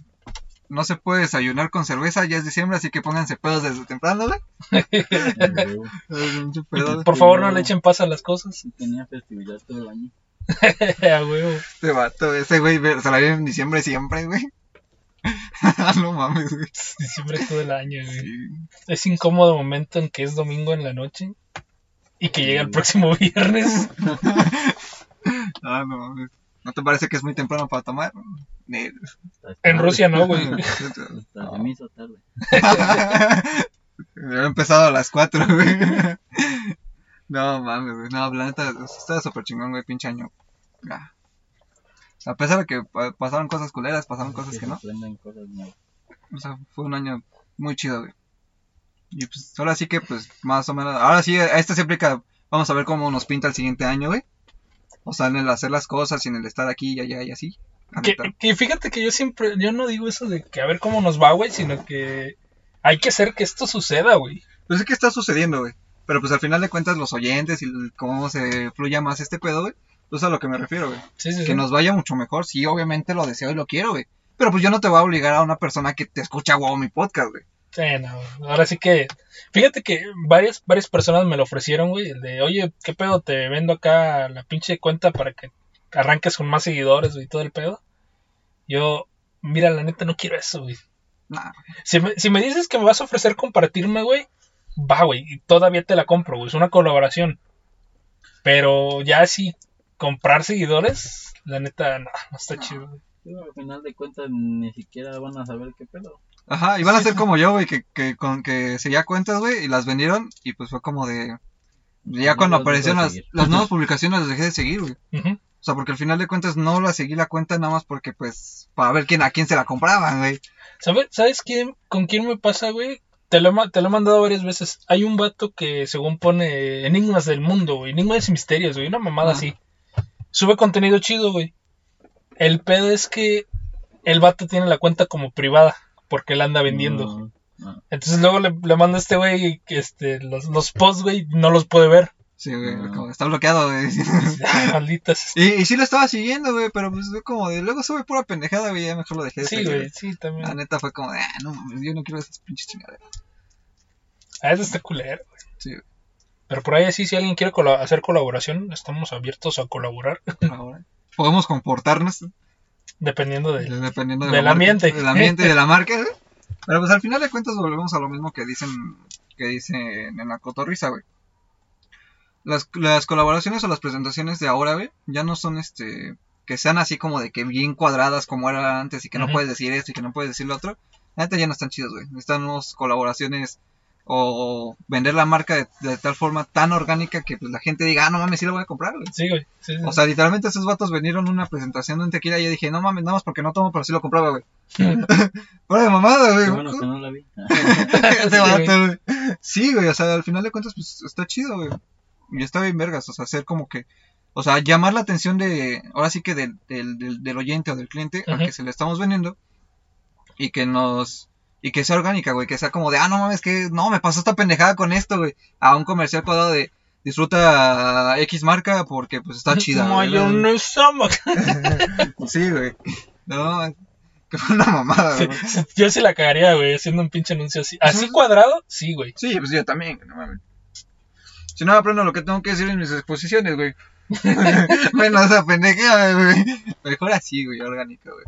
no se puede desayunar con cerveza, ya es diciembre, así que pónganse pedos desde temprano, güey. Por favor, no le echen paz a las cosas. tenía festividad todo el año. a huevo. Este vato, ese güey se la vive en diciembre siempre, güey. no mames, güey. Diciembre todo el año, güey. Sí. Es incómodo momento en que es domingo en la noche y que llega el próximo viernes. Ah, no mames. ¿No te parece que es muy temprano para tomar? En. Rusia no, güey. Hasta me hizo tarde. He empezado a las 4, güey. No mames, güey. No, la neta, está súper chingón, güey, pinche año. Ah. A pesar de que pa- pasaron cosas culeras, pasaron cosas que no. cosas. O sea, fue un año muy chido, güey. Y pues ahora sí que, pues, más o menos. Ahora sí, a esta se aplica. Vamos a ver cómo nos pinta el siguiente año, güey. O sea, en el hacer las cosas y en el estar aquí y allá y así. Que, que fíjate que yo siempre, yo no digo eso de que a ver cómo nos va, güey, sino que hay que hacer que esto suceda, güey. Pues es que está sucediendo, güey. Pero pues al final de cuentas, los oyentes y cómo se fluya más este pedo, güey. Pues a lo que me refiero, güey. Sí, sí, sí. Que nos vaya mucho mejor. Sí, obviamente lo deseo y lo quiero, güey. Pero pues yo no te voy a obligar a una persona que te escucha, wow, mi podcast, güey. Sí, no, ahora sí que, fíjate que varias, varias personas me lo ofrecieron, güey, el de, oye, ¿qué pedo? Te vendo acá la pinche cuenta para que arranques con más seguidores, güey, y todo el pedo. Yo, mira, la neta no quiero eso, güey. Nah, Si me, si me dices que me vas a ofrecer compartirme, güey, va, güey, y todavía te la compro, güey, es una colaboración. Pero ya si comprar seguidores, la neta, no, no está chido. Pero al final de cuentas ni siquiera van a saber qué pedo. Ajá, y van a ser sí. como yo, güey, que, que, con, que seguía cuentas, güey, y las vendieron, y pues fue como de... Ya No cuando aparecieron las, las nuevas publicaciones las dejé de seguir, güey. O sea, porque al final de cuentas no la seguí la cuenta nada más porque, pues, para ver quién a quién se la compraban, güey. ¿Sabe- ¿Sabes quién, con quién me pasa, güey? Te lo, te lo he mandado varias veces. Hay un vato que según pone enigmas del mundo, güey. Enigmas y misterios, güey. Una mamada Ah. así. Sube contenido chido, güey. El pedo es que el vato tiene la cuenta como privada porque la anda vendiendo. Entonces luego le, le mando a este güey que, este, los, los posts, güey, no los puede ver. Sí, güey, como está bloqueado, güey. Ah, malditas. y, y sí lo estaba siguiendo, güey, pero pues fue como de... Luego sube pura pendejada, güey, ya mejor lo dejé de Sí, güey, sí, La también. neta fue como de, ah, no mames, yo no quiero esas pinches chingaderas. Ah, eso está culero, güey. Sí, güey. Pero por ahí así, si alguien quiere hacer colaboración, estamos abiertos a colaborar. Ahora, podemos comportarnos Dependiendo de... dependiendo de Del marca- ambiente. del ambiente y de la marca. Pero pues al final de cuentas volvemos a lo mismo que dicen que dicen en la cotorriza, güey. Las, las colaboraciones o las presentaciones de ahora, güey, ya no son este que sean así como de que bien cuadradas como era antes y que no puedes decir esto y que no puedes decir lo otro. Neta ya no están chidos, güey. Necesitamos colaboraciones o vender la marca de, de tal forma tan orgánica que pues la gente diga, ah, no mames, sí la voy a comprar, güey. Sí, güey. Sí, sí. O sea, literalmente esos vatos vinieron a una presentación de un tequila y yo dije, no mames, nada más porque no tomo, pero sí lo compraba, güey. Fuera de mamada, güey. Qué bueno que no la vi. Ese Sí, vato, güey. Sí, güey, o sea, al final de cuentas, pues está chido, güey. Y está bien vergas, o sea, hacer como que, o sea, llamar la atención de, ahora sí que del, del, del, del oyente o del cliente al Ujú. que se le estamos vendiendo y que nos, y que sea orgánica, güey, que sea como de, ah, no mames, que no, me pasó esta pendejada con esto, güey, a un comercial cuadrado de, disfruta X marca porque pues está chida. Mayonesa, ma- Sí, güey. No, que fue una mamada, Sí, güey. Yo sí la cagaría, güey, haciendo un pinche anuncio así. ¿Así cuadrado? Sí, güey. Sí, pues yo también, no mames. Si no aprendo lo que tengo que decir en mis exposiciones, güey. bueno, esa pendejada, güey. Mejor así, güey, orgánica, güey.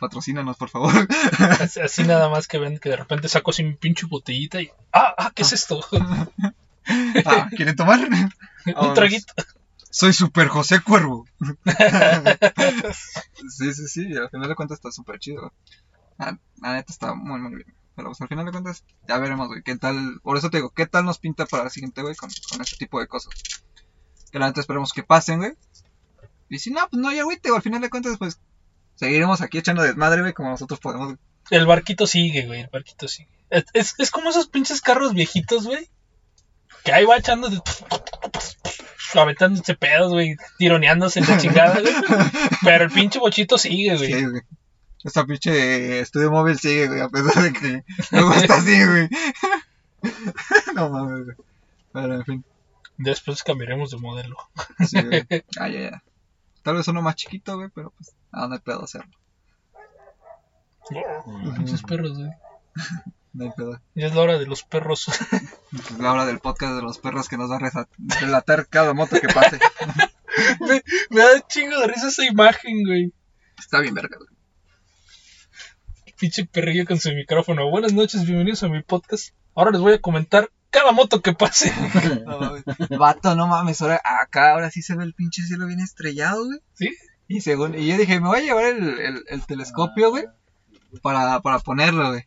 Patrocínanos, por favor. Así, así nada más que ven que de repente saco así mi pinche botellita y. ¡Ah! ah ¿Qué es esto? ah, ¿quieren tomar? un traguito. Soy Super José Cuervo. sí, sí, sí, al final de cuentas está súper chido. güey. La, la neta está muy, muy bien. Pero pues al final de cuentas, ya veremos, güey, qué tal. Por eso te digo, qué tal nos pinta para el siguiente, güey, con, con este tipo de cosas. Que la neta esperemos que pasen, güey. Y si no, pues no, ya, güey, te digo, al final de cuentas, pues seguiremos aquí echando desmadre, güey, como nosotros podemos. El barquito sigue, güey. El barquito sigue. Es, es, es como esos pinches carros viejitos, güey. Que ahí va echando. Aventándose pedos, güey. Tironeándose en la chingada, güey. Pero el pinche bochito sigue, güey. Sí, güey. Esta pinche estudio móvil sigue, güey, a pesar de que luego está así, güey. no mames, güey. Pero en fin. Después cambiaremos de modelo. Sí, güey. Ah, ya, ya. Tal vez uno más chiquito, güey, pero pues, ah, no hay pedo hacerlo. Pinches perros, güey. No hay pedo. Ya es la hora de los perros. Es la hora del podcast de los perros que nos va a relatar cada moto que pase. me, me da chingo de risa esa imagen, güey. Está bien, verga, güey. Pinche perrillo con su micrófono. Buenas noches, bienvenidos a mi podcast. Ahora les voy a comentar cada moto que pase. No. Vato, no mames, ahora acá ahora sí se ve el pinche cielo bien estrellado, güey. ¿Sí? Y según, y yo dije, me voy a llevar el, el, el telescopio, güey, para, para ponerlo, güey.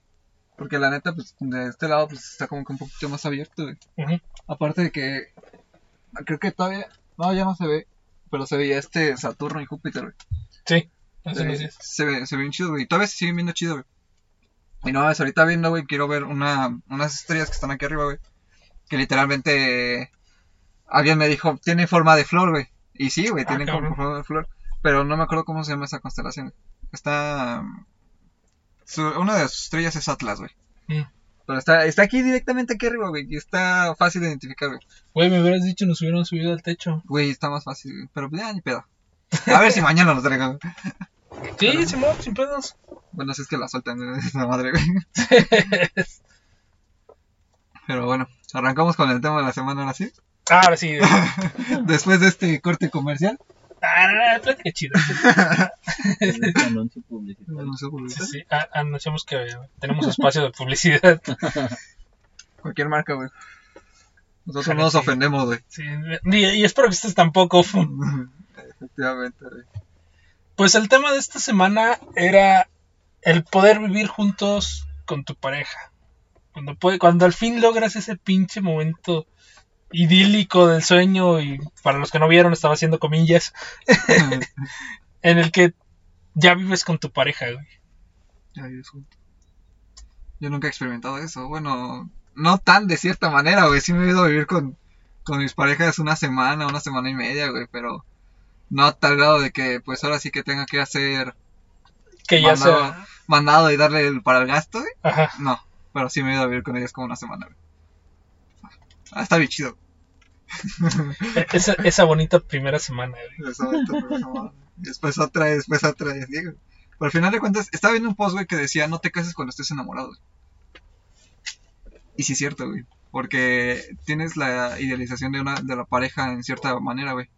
Porque la neta, pues, de este lado, pues, está como que un poquito más abierto, güey. Aparte de que, creo que todavía, no, ya no se ve, pero se veía este Saturno y Júpiter, güey. Sí, hace días. se ve, se ve bien chido, güey. Y todavía se siguen viendo chido, güey. Y no mames, ahorita viendo, güey, quiero ver una, unas estrellas que están aquí arriba, güey. Que literalmente alguien me dijo, tiene forma de flor, güey. Y sí, güey, Ah, cabrón. forma de flor. Pero no me acuerdo cómo se llama esa constelación. Está... um, su- una de sus estrellas es Atlas, güey. Mm. Pero está, está aquí directamente aquí arriba, güey. Y está fácil de identificar, güey. Güey, me hubieras dicho nos hubieran subido al techo. Güey, está más fácil, güey. Pero ya, ni pedo. A ver si mañana lo traigo. Sí, Simón, sin pedos. Bueno, si es que la sueltan, esa madre, güey. Pero bueno, arrancamos con el tema de la semana ahora sí. Ahora sí. Después de este corte comercial. Ah, no, no, plática chida. Anuncio publicitario. Sí, qué. sí, anunciamos que tenemos espacio de publicidad. Cualquier marca, güey. Nosotros Ojalá no nos sí. ofendemos, güey. Sí, y, y espero que estés tampoco. Efectivamente, güey. Pues el tema de esta semana era el poder vivir juntos con tu pareja. Cuando, puede, cuando al fin logras ese pinche momento idílico del sueño y para los que no vieron estaba haciendo comillas en el que ya vives con tu pareja, güey. Ya vives juntos. Yo nunca he experimentado eso. Bueno, no tan de cierta manera, güey. Sí me he ido a vivir con, con mis parejas una semana, una semana y media, güey. Pero no a tal grado de que, pues ahora sí que tenga que hacer Que ya Mandado. sea... mandado y darle el, para el gasto, güey. Ajá. No, pero sí me he ido a vivir con ellas como una semana, güey. Ah, está bien chido. Esa, esa bonita primera semana, güey. Eso, esto, no, y después otra, después otra, güey. Pero al final de cuentas, estaba viendo un post, güey, que decía, no te cases cuando estés enamorado, güey. Y sí es cierto, güey. Porque tienes la idealización de una de la pareja en cierta manera, güey.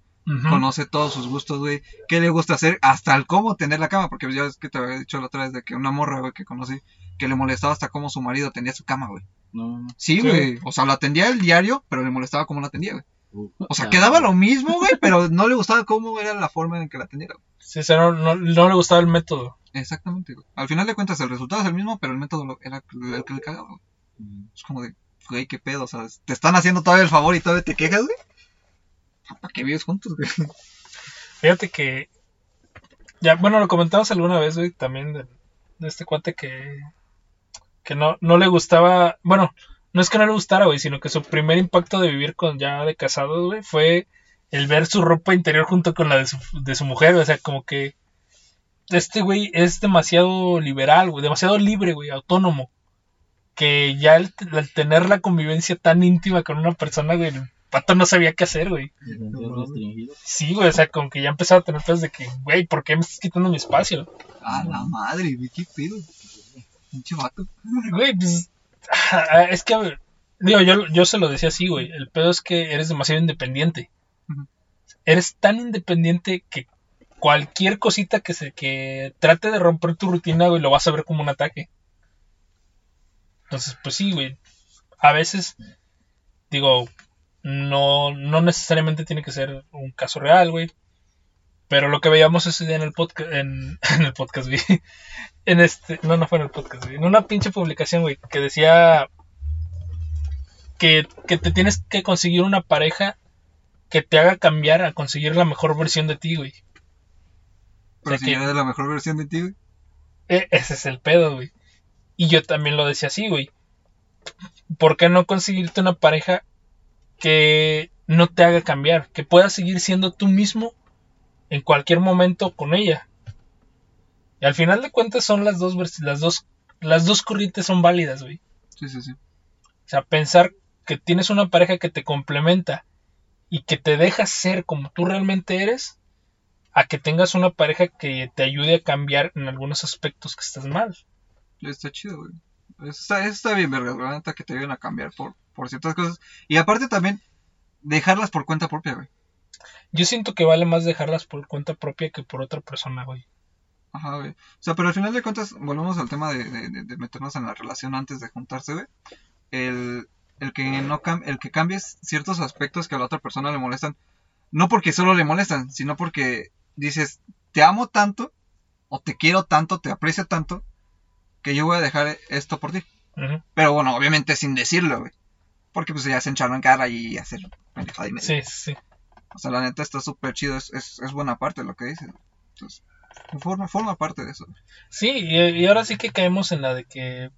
Conoce todos sus gustos, güey. ¿Qué le gusta hacer? Hasta el cómo tener la cama. Porque ya ves que te había dicho la otra vez de que una morra, güey, que conocí, que le molestaba hasta cómo su marido tendía su cama, güey. No, no. Sí, Sí. güey. O sea, la atendía el diario, pero le molestaba cómo la atendía, güey. Uh, O sea, ah, quedaba lo mismo, güey, pero no le gustaba cómo era la forma en que la atendiera. güey. Sí, o sea, no, no- no le gustaba el método. Exactamente, güey. Al final de cuentas, el resultado es el mismo, pero el método era el que le cagaba, güey. mm, Es como de, güey, qué pedo, o sea, te están haciendo todavía el favor y todavía te quejas, güey. ¿Para qué vives juntos, güey? Fíjate que. Ya, bueno, lo comentamos alguna vez, güey, también de, de este cuate que. Que no, no le gustaba. Bueno, no es que no le gustara, güey, sino que su primer impacto de vivir con ya de casados, güey, fue el ver su ropa interior junto con la de su, de su mujer, o sea, como que. Este güey es demasiado liberal, güey, demasiado libre, güey, autónomo. Que ya el, al tener la convivencia tan íntima con una persona, güey, el pato no sabía qué hacer, güey. Sí, güey, o sea, como que ya empezaba a tener pedos de que, güey, ¿por qué me estás quitando mi espacio? A la madre, güey, qué pedo. Pinche vato. Güey, pues, ah, es que, a ver, digo, yo, yo se lo decía así, güey, el pedo es que eres demasiado independiente. Eres tan independiente que cualquier cosita que se que trate de romper tu rutina, güey, lo vas a ver como un ataque. Entonces, pues sí, güey, a veces, digo, no, no necesariamente tiene que ser un caso real, güey. Pero lo que veíamos ese día en el podcast, en, en el podcast, güey. En este, no, no fue en el podcast, güey. En una pinche publicación, güey, que decía que, que te tienes que conseguir una pareja que te haga cambiar a conseguir la mejor versión de ti, güey. Pero O sea si que- ya eres la mejor versión de ti, güey. E- ese es el pedo, güey. Y yo también lo decía así, güey. ¿Por qué no conseguirte una pareja que no te haga cambiar, que puedas seguir siendo tú mismo en cualquier momento con ella. Y al final de cuentas son las dos las dos las dos corrientes son válidas, güey. Sí, sí, sí. O sea, pensar que tienes una pareja que te complementa y que te deja ser como tú realmente eres, a que tengas una pareja que te ayude a cambiar en algunos aspectos que estás mal. Está chido, güey. Eso está, está bien, verga, la neta que te ayuden a cambiar por, por ciertas cosas. Y aparte también, dejarlas por cuenta propia, güey. Yo siento que vale más dejarlas por cuenta propia que por otra persona, güey. Ajá, güey. O sea, pero al final de cuentas, volvemos al tema de, de- de- meternos en la relación antes de juntarse, güey. El, el que no cam- el que cambies ciertos aspectos que a la otra persona le molestan, no porque solo le molestan, sino porque dices, te amo tanto, o te quiero tanto, te aprecio tanto, que yo voy a dejar esto por ti. Pero bueno, obviamente sin decirlo, güey. Porque pues ya se encharlo en cara y hacer pendejada y media. Sí, sí. O sea, la neta está súper chido, es, es, es buena parte de lo que dices. Entonces, forma, forma parte de eso. Sí, y, y ahora sí que caemos en la de que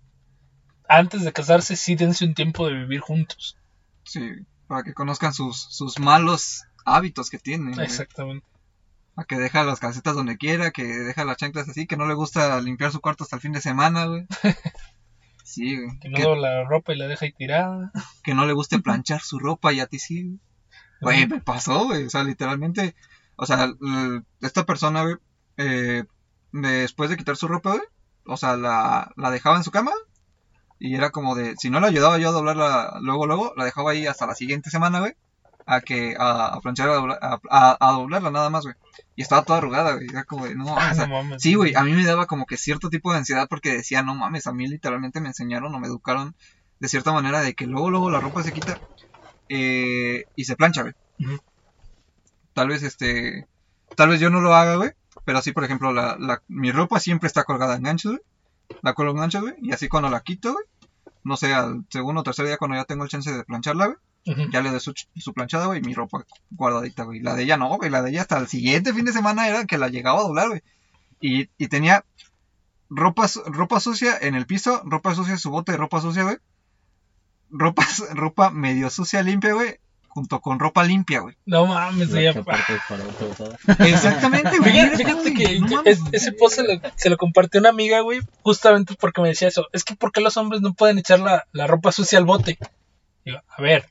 antes de casarse sí dense un tiempo de vivir juntos. Sí, para que conozcan sus, sus malos hábitos que tienen. Exactamente. A que deja las calcetas donde quiera, que deja las chanclas así, que no le gusta limpiar su cuarto hasta el fin de semana, güey. Sí, güey. Que no Que, la ropa y la deja ahí tirada. que no le guste planchar su ropa y a ti sí, güey. Güey, me pasó, güey. O sea, literalmente. O sea, esta persona, güey, eh, después de quitar su ropa, güey, o sea, la, la dejaba en su cama. Y era como de, si no la ayudaba yo a doblarla luego, luego, la dejaba ahí hasta la siguiente semana, güey. A que, a, a planchar, a, doblar- a, a- a doblarla nada más, güey. Y estaba toda arrugada, güey. Era como de, no, o sea, no mames. Sí, güey, a mí me daba como que cierto tipo de ansiedad porque decía, no mames, a mí literalmente me enseñaron o me educaron de cierta manera de que luego, luego la ropa se quita eh, y se plancha, güey. Tal vez, este, tal vez yo no lo haga, güey, pero así, por ejemplo, la, la, mi ropa siempre está colgada en ganchos, güey. La cuelgo en ganchos, güey, y así cuando la quito, güey, no sé, al segundo o tercer día cuando ya tengo el chance de plancharla, güey, ya le doy su, su planchada, güey, y mi ropa guardadita, güey. La de ella no, güey, la de ella hasta el siguiente fin de semana era que la llegaba a doblar, güey. Y, y tenía ropa, su- ropa sucia en el piso, ropa sucia en su bote de ropa sucia, güey. Ropa, ropa medio sucia limpia, güey, junto con ropa limpia, güey. No mames, usada. Exactamente, güey. Fíjate, que no es- ese post se lo, se lo compartió una amiga, güey, justamente porque me decía eso. Es que ¿por qué los hombres no pueden echar la, la ropa sucia al bote? Digo, a ver,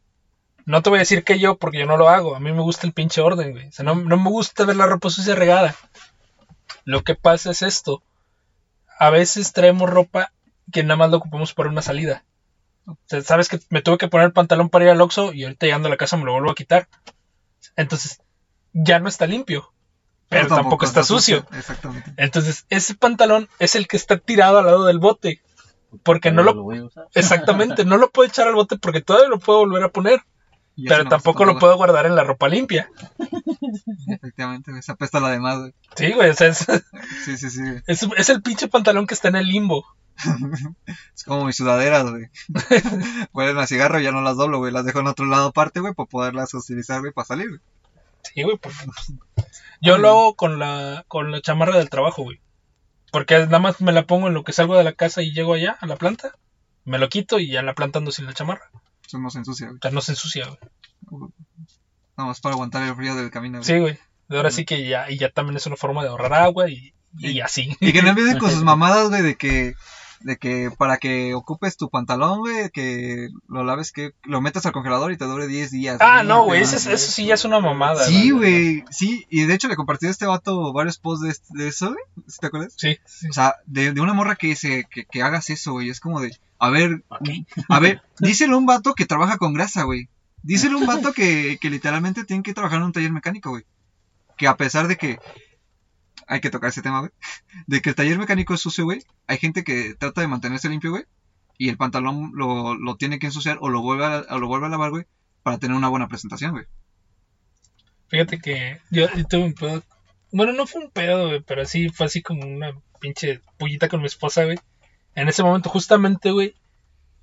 no te voy a decir que yo, porque yo no lo hago. A mí me gusta el pinche orden, güey. O sea, no, no me gusta ver la ropa sucia regada. Lo que pasa es esto. A veces traemos ropa que nada más lo ocupamos para una salida. Sabes que me tuve que poner el pantalón para ir al Oxxo y ahorita llegando a la casa me lo vuelvo a quitar. Entonces, ya no está limpio. Pero, tampoco, está, sucio. Exactamente. Entonces, ese pantalón es el que está tirado al lado del bote. Porque no lo... voy a usar. Exactamente, no lo puedo echar al bote porque todavía lo puedo volver a poner. Pero tampoco lo puedo guardar en la ropa limpia. Efectivamente, güey. Se apesta la demás, güey. Sí, güey, o sea, es, Sí, sí, sí. güey. es, es el pinche pantalón que está en el limbo. Es como mis sudaderas, güey. Huelen a cigarro y ya no las doblo, güey. Las dejo en otro lado aparte, güey, para poderlas utilizar, güey, para salir, güey. Sí, güey, pues, Yo lo hago con la, con la chamarra del trabajo, güey. Porque nada más me la pongo en lo que salgo de la casa y llego allá a la planta. Me lo quito y ya la planta ando sin la chamarra. Eso no se ensucia, güey. O sea, no se ensucia, güey. Nada más para aguantar el frío del camino, güey. Sí, güey. De ahora sí que ya, y ya también es una forma de ahorrar agua y, y así. Y que no empiecen con sus mamadas, güey, de que, de que para que ocupes tu pantalón, güey, que lo laves, que lo metas al congelador y te dure 10 días. Ah, no, güey, eso, es- eso sí ya es una mamada. Sí, güey, sí, y de hecho le compartí a este vato varios posts de, este- de eso, güey, ¿sí ¿te acuerdas? Sí, sí. O sea, de, de una morra que dice que, que hagas eso, güey, es como de, a ver, a ver, díselo a un vato que trabaja con grasa, güey. Díselo a un vato que, que literalmente tiene que trabajar en un taller mecánico, güey. Que a pesar de que hay que tocar ese tema, güey, de que el taller mecánico es sucio, güey, hay gente que trata de mantenerse limpio, güey, y el pantalón lo, lo tiene que ensuciar o lo vuelve a, o lo vuelve a lavar, güey, para tener una buena presentación, güey. Fíjate que yo, tuve un pedo. Bueno, no fue un pedo, güey, pero sí fue así como una pinche pullita con mi esposa, güey. En ese momento, justamente, güey,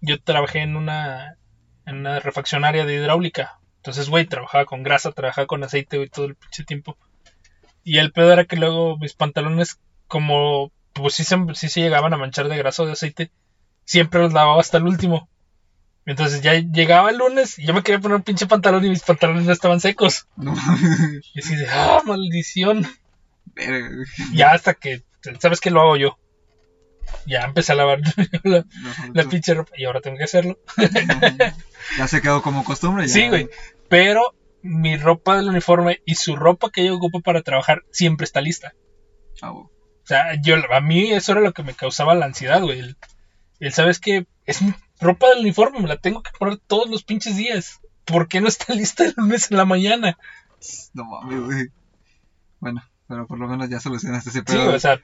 yo trabajé en una, en una refaccionaria de hidráulica. Entonces, güey, trabajaba con grasa, trabajaba con aceite, güey, todo el pinche tiempo. Y el pedo era que luego mis pantalones, como, pues sí se, sí se llegaban a manchar de grasa o de aceite, siempre los lavaba hasta el último. Entonces ya llegaba el lunes y yo me quería poner un pinche pantalón y mis pantalones ya estaban secos. No. Y así de, ah, maldición. Ya hasta que, ¿sabes qué? Lo hago yo. Ya empecé a lavar la, No, la pinche ropa y ahora tengo que hacerlo. Ya se quedó como costumbre. ya. Sí, güey. Pero mi ropa del uniforme y su ropa que yo ocupo para trabajar siempre está lista. Ah. O sea, yo, a mí eso era lo que me causaba la ansiedad, güey. El, el, ¿sabes qué? Es mi ropa del uniforme, me la tengo que poner todos los pinches días. ¿Por qué no está lista el lunes en la mañana? No mames, güey. Bueno, pero por lo menos ya solucionaste ese Sí, pedo. güey, o sea,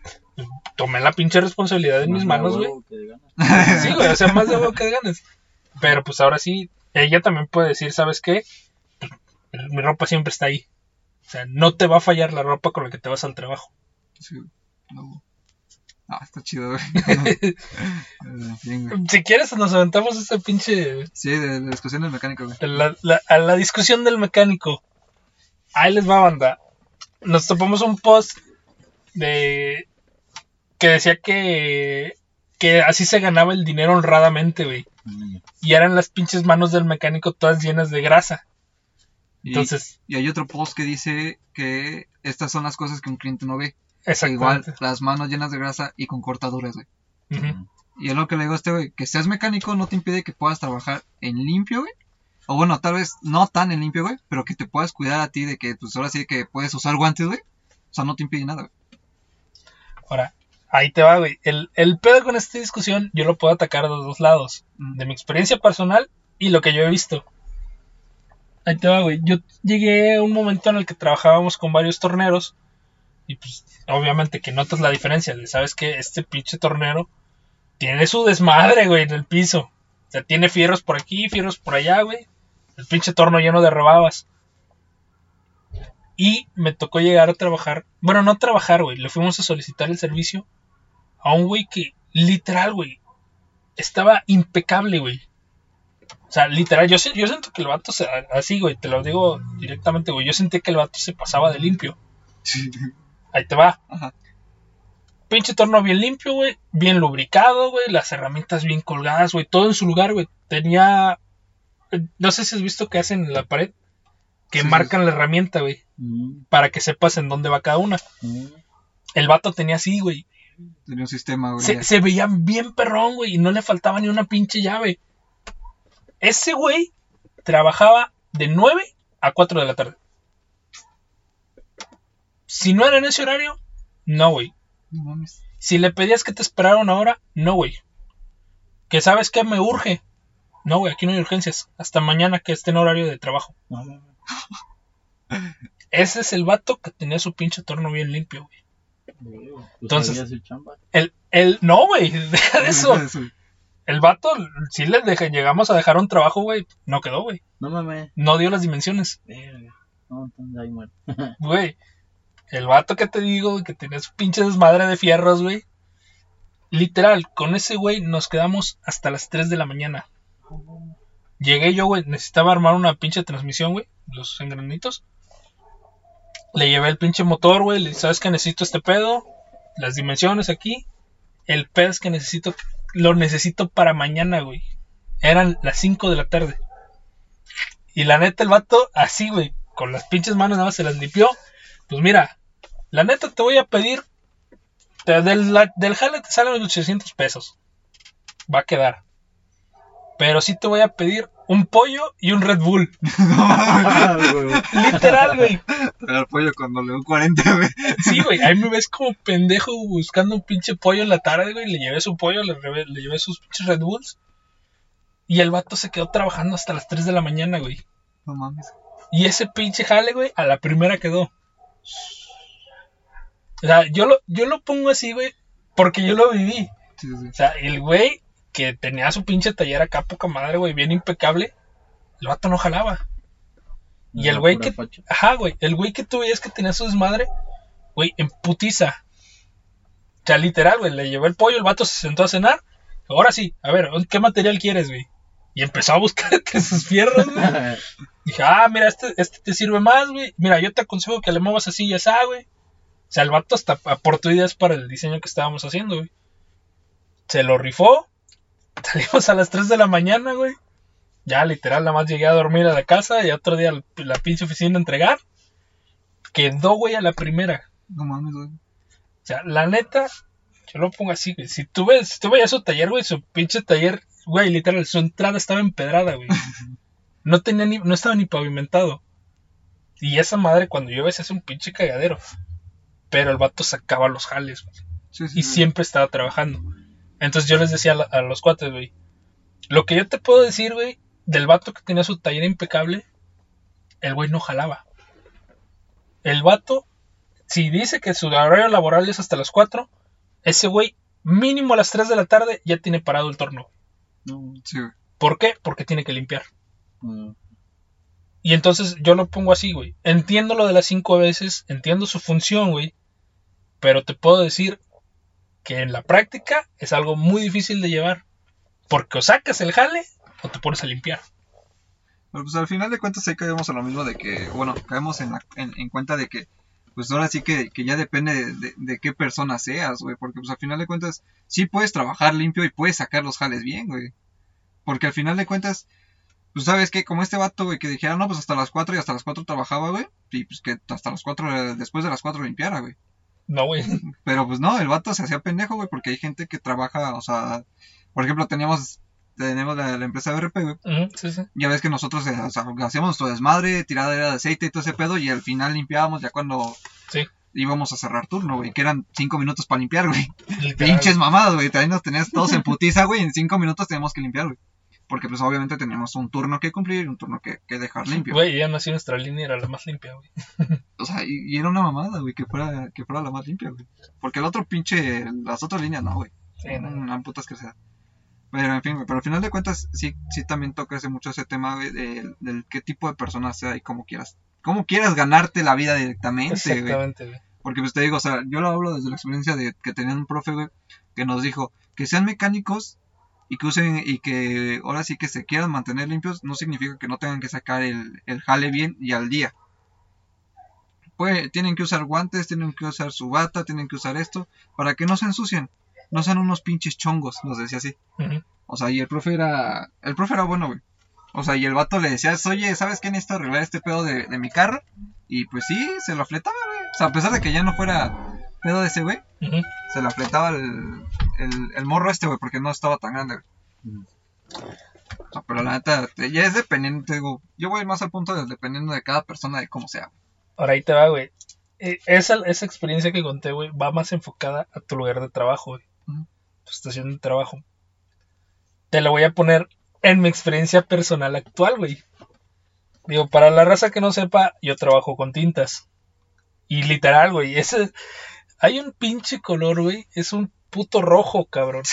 tomé la pinche responsabilidad en mis manos, de güey. huevo que de ganas. Sí, güey, o sea, más de huevo que de ganas. Pero pues ahora sí, ella también puede decir, ¿sabes qué? Mi ropa siempre está ahí. O sea, no te va a fallar la ropa con la que te vas al trabajo. Sí. No. Ah, está chido, güey. Bien. Si quieres, nos aventamos ese pinche. Sí, de la discusión del mecánico, güey. la- la- a la discusión del mecánico. Ahí les va, banda. Nos topamos un post de. que decía que. que así se ganaba el dinero honradamente, güey. Mm. Y eran las pinches manos del mecánico todas llenas de grasa. Y, Entonces, y hay otro post que dice que estas son las cosas que un cliente no ve. Igual, las manos llenas de grasa y con cortaduras, güey. Y es lo que le digo a este güey, que seas mecánico no te impide que puedas trabajar en limpio, güey. O bueno, tal vez no tan en limpio, güey, pero que te puedas cuidar a ti de que, pues ahora sí que puedes usar guantes, güey. O sea, no te impide nada, güey. Ahora, ahí te va, güey. El, el pedo con esta discusión yo lo puedo atacar de los dos lados. De mi experiencia personal y lo que yo he visto. Ahí te va, güey. Yo llegué a un momento en el que trabajábamos con varios torneros. Y pues, obviamente que notas la diferencia. De, Sabes que este pinche tornero tiene su desmadre, güey, en el piso. O sea, tiene fierros por aquí, fierros por allá, güey. El pinche torno lleno de rebabas. Y me tocó llegar a trabajar. Bueno, no trabajar, güey. Le fuimos a solicitar el servicio a un güey que, literal, güey, estaba impecable, güey. O sea, literal, yo, siento que el vato se, así, güey, te lo digo directamente, güey. Yo sentí que el vato se pasaba de limpio. Ahí te va. Ajá. Pinche torno bien limpio, güey. Bien lubricado, güey. Las herramientas bien colgadas, güey. Todo en su lugar, güey. Tenía. No sé si has visto que hacen en la pared. Que Sí, sí, marcan la herramienta, güey. Mm, Para que sepas en dónde va cada una. mm. El vato tenía así, güey. Tenía un sistema, güey. Se, se veía bien perrón, güey, y no le faltaba ni una pinche llave. Ese güey trabajaba de 9 a 4 de la tarde. Si no era en ese horario, no, güey. No mames. Si le pedías que te esperara una hora, no, güey. Que sabes que me urge. No, güey, aquí no hay urgencias. Hasta mañana que esté en horario de trabajo. No, no, no. Ese es el vato que tenía su pinche torno bien limpio, güey. Pues Entonces-. El, el, no, güey, deja de eso. El vato, si le dejé, llegamos a dejar un trabajo, güey, no quedó, güey. No mames. No dio las dimensiones, Verga. No, entonces ahí muere. güey. El vato que te digo, que tenía su pinche desmadre de fierros, güey. Literal, con ese güey nos quedamos hasta las 3 de la mañana. Llegué yo, güey, necesitaba armar una pinche transmisión, güey, los engranitos. Le llevé el pinche motor, güey, le dije, ¿sabes que necesito este pedo? Las dimensiones aquí. El pedo es que necesito, lo necesito para mañana, güey. Eran las 5 de la tarde. Y la neta, el vato, así, güey, con las pinches manos nada más se las limpió. Pues mira, la neta te voy a pedir, del, del jale te salen 800 pesos. Va a quedar. Pero sí te voy a pedir un pollo y un Red Bull. Literal, güey. Pero el pollo con W40, güey. Sí, güey. Ahí me ves como pendejo buscando un pinche pollo en la tarde, güey. Le llevé su pollo, le, le llevé sus pinches Red Bulls. Y el vato se quedó trabajando hasta las 3 de la mañana, güey. No mames. Y ese pinche jale, güey, a la primera quedó. O sea, yo lo, yo lo pongo así, güey, porque yo lo viví. Sí, sí, sí. O sea, el güey que tenía su pinche taller acá, poca madre, güey, bien impecable, el vato no jalaba. Y el Era güey que. facha. Ajá, güey. El güey que tú veías que tenía su desmadre, güey, en putiza. O sea, literal, güey. Le llevó el pollo, el vato se sentó a cenar. Ahora sí, a ver, ¿qué material quieres, güey? Y empezó a buscar entre sus fierros, güey. Dije, ah, mira, este, este te sirve más, güey. Mira, yo te aconsejo que le muevas así y así, güey. O sea, el vato hasta aportó ideas para el diseño que estábamos haciendo, güey. Se lo rifó. Salimos a las 3 de la mañana, güey. Ya, literal, nada más llegué a dormir a la casa y otro día la, pinche oficina a entregar. Quedó, güey, a la primera. No mames, güey. O sea, la neta, yo lo pongo así, güey. Si tú ves, si tú veías su taller, güey, su pinche taller, güey, literal, su entrada estaba empedrada, güey. No tenía ni, no estaba ni pavimentado. Y esa madre cuando llueve se hace un pinche cagadero. Pero el vato sacaba los jales, güey. Sí, sí, Y siempre estaba trabajando. Entonces yo les decía a, los cuates, güey. Lo que yo te puedo decir, güey, del vato que tenía su taller impecable, el güey no jalaba. El vato, si dice que su horario laboral es hasta las 4, ese güey mínimo a las 3 de la tarde ya tiene parado el torno. Sí. ¿Por qué? Porque tiene que limpiar. no. Y entonces yo lo pongo así, güey. Entiendo lo de las cinco veces, entiendo su función, güey. Pero te puedo decir que en la práctica es algo muy difícil de llevar. Porque o sacas el jale o te pones a limpiar. Pero pues al final de cuentas ahí caemos a lo mismo de que, bueno, caemos en, la- en, en cuenta de que, pues ahora sí que, que ya depende de, de- de qué persona seas, güey. Porque pues al final de cuentas sí puedes trabajar limpio y puedes sacar los jales bien, güey. Porque al final de cuentas, pues sabes que como este vato, güey, que dijera, no, pues hasta las 4 y hasta las 4 trabajaba, güey. Y pues que hasta las 4, después de las 4 limpiara, güey. No, güey. Pero pues no, el vato se hacía pendejo, güey, porque hay gente que trabaja, o sea, por ejemplo, teníamos, tenemos la, la empresa de RP, güey. Sí, sí. Ya ves que nosotros eh, o sea, hacíamos nuestro desmadre, tiradera de aceite y todo ese pedo, y al final limpiábamos ya cuando Sí. íbamos a cerrar turno, güey, que eran cinco minutos para limpiar, güey. Pinches mamadas, güey, también nos tenías todos en putiza, güey, en cinco minutos teníamos que limpiar, güey. Porque pues obviamente teníamos un turno que cumplir y un turno que, que dejar limpio. Güey, ya nació nuestra línea, era la más limpia, güey. O sea, y, y era una mamada, güey, que fuera, que fuera la más limpia, güey. Porque el otro pinche, las otras líneas no, güey. Sí, no. Una puta asquerosidad. Pero en fin, güey, pero al final de cuentas sí, sí también toca ese mucho ese tema, güey, del, del qué tipo de persona sea y cómo quieras, cómo quieras ganarte la vida directamente, güey. Exactamente, güey. Porque pues te digo, o sea, yo lo hablo desde la experiencia de que tenía un profe, güey, que nos dijo que sean mecánicos y que usen y que ahora sí que se quieran mantener limpios, no significa que no tengan que sacar el, el jale bien y al día. Pues tienen que usar guantes, tienen que usar su bata, tienen que usar esto, para que no se ensucien, no sean unos pinches chongos, nos decía así. O sea, y el profe era. El profe era bueno, güey. O sea, y el vato le decía, oye, ¿sabes qué necesito arreglar este pedo de, de mi carro? Y pues sí, se lo fletaba, güey. O sea, a pesar de que ya no fuera pedo de ese güey, se lo fletaba el, el, el morro este, güey, porque no estaba tan grande, güey. Pero la neta, ya es dependiendo, te digo, yo voy más al punto de dependiendo de cada persona de cómo sea. Ahora ahí te va, güey. Eh, Esa, esa experiencia que conté, güey, va más enfocada a tu lugar de trabajo, güey. Tu estación de trabajo. Te lo voy a poner en mi experiencia personal actual, güey. Digo, para la raza que no sepa, yo trabajo con tintas. Y literal, güey, ese... Hay un pinche color, güey. Es un puto rojo, cabrón.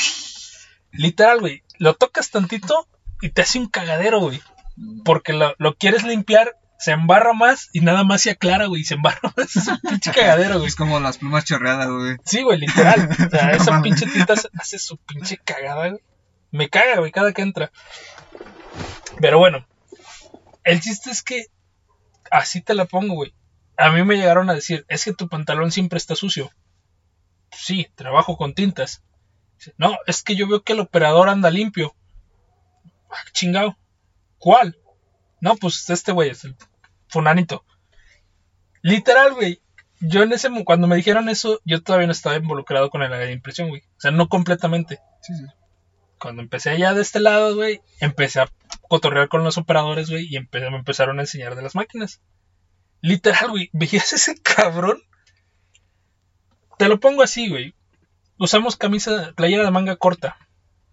Literal, güey. Lo tocas tantito y te hace un cagadero, güey. Porque lo, lo quieres limpiar, se embarra más y nada más se aclara, güey. Se embarra más. Es un pinche cagadero, güey. Es como las plumas chorreadas, güey. Sí, güey, literal. O sea, esa pinche tinta hace su pinche cagada, güey. Me caga, güey, cada que entra. Pero bueno, el chiste es que así te la pongo, güey. A mí me llegaron a decir, es que tu pantalón siempre está sucio. Sí, trabajo con tintas. No, es que yo veo que el operador anda limpio. Ah, chingado. ¿Cuál? No, pues este güey es el funanito. Literal, güey. Yo en ese cuando me dijeron eso, yo todavía no estaba involucrado con el área de impresión, güey. O sea, no completamente. Sí, sí. Cuando empecé ya de este lado, güey, empecé a cotorrear con los operadores, güey, y empe- me empezaron a enseñar de las máquinas. Literal, güey, ¿veías ese cabrón? Te lo pongo así, güey. Usamos camisa, playera de manga corta.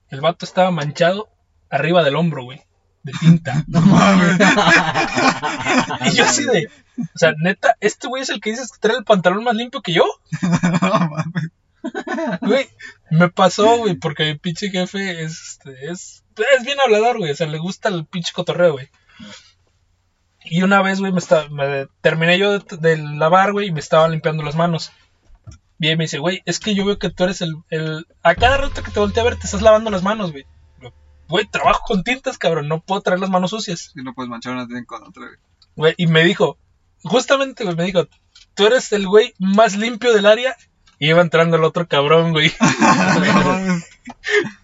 El vato estaba manchado arriba del hombro, güey, de tinta. No mames. y yo así de, o sea, neta, este güey es el que dices que trae el pantalón más limpio que yo. no mames. Güey, me pasó, güey, porque mi pinche jefe es, este, es, es bien hablador, güey, o sea, le gusta el pinche cotorreo, güey. Y una vez, güey, me, estaba, me terminé yo de, de lavar, güey, y me estaba limpiando las manos. Y él me dice, güey, es que yo veo que tú eres el, el... A cada rato que te volteé a ver, te estás lavando las manos, güey. Güey, trabajo con tintas, cabrón, no puedo traer las manos sucias. Si no puedes manchar una tienda con otra, güey. Güey, y me dijo, justamente, güey, me dijo, tú eres el güey más limpio del área Y iba entrando el otro cabrón, güey.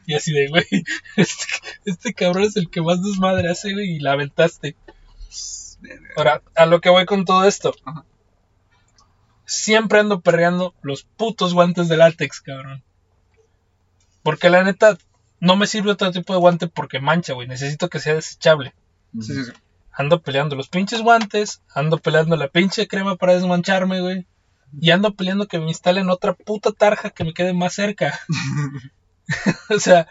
Y así de, güey, este, este cabrón es el que más desmadre hace, güey, y la aventaste. Ahora, a lo que voy con todo esto. Ajá. Siempre ando perreando los putos guantes de látex, cabrón. Porque la neta, no me sirve otro tipo de guante porque mancha, güey. Necesito que sea desechable. Sí, sí, sí. Ando peleando los pinches guantes, ando peleando la pinche crema para desmancharme, güey. Y ando peleando que me instalen otra puta tarja que me quede más cerca. o sea,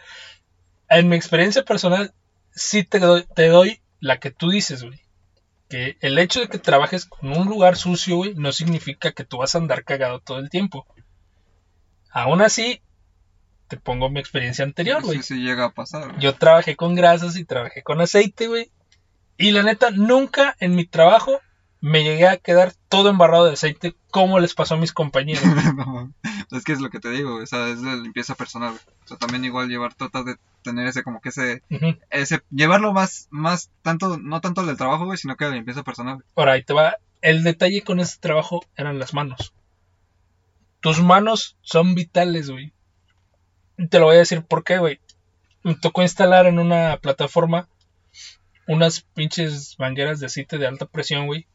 en mi experiencia personal, sí te doy, te doy la que tú dices, güey. Que el hecho de que trabajes con un lugar sucio, güey, no significa que tú vas a andar cagado todo el tiempo. Aún así, te pongo mi experiencia anterior, güey. Sí, sí, llega a pasar. Yo trabajé con grasas y trabajé con aceite, güey. Y la neta, nunca en mi trabajo me llegué a quedar todo embarrado de aceite como les pasó a mis compañeros. No es que es lo que te digo, o sea, es la limpieza personal. O sea, también igual llevar, tratas de tener ese, como que ese, llevarlo más, más, tanto, no tanto el del trabajo, güey, sino que la limpieza personal. Ahora, ahí te va. El detalle con este trabajo eran las manos. Tus manos son vitales, güey. Te lo voy a decir por qué, güey. Me tocó instalar en una plataforma unas pinches mangueras de aceite de alta presión, güey.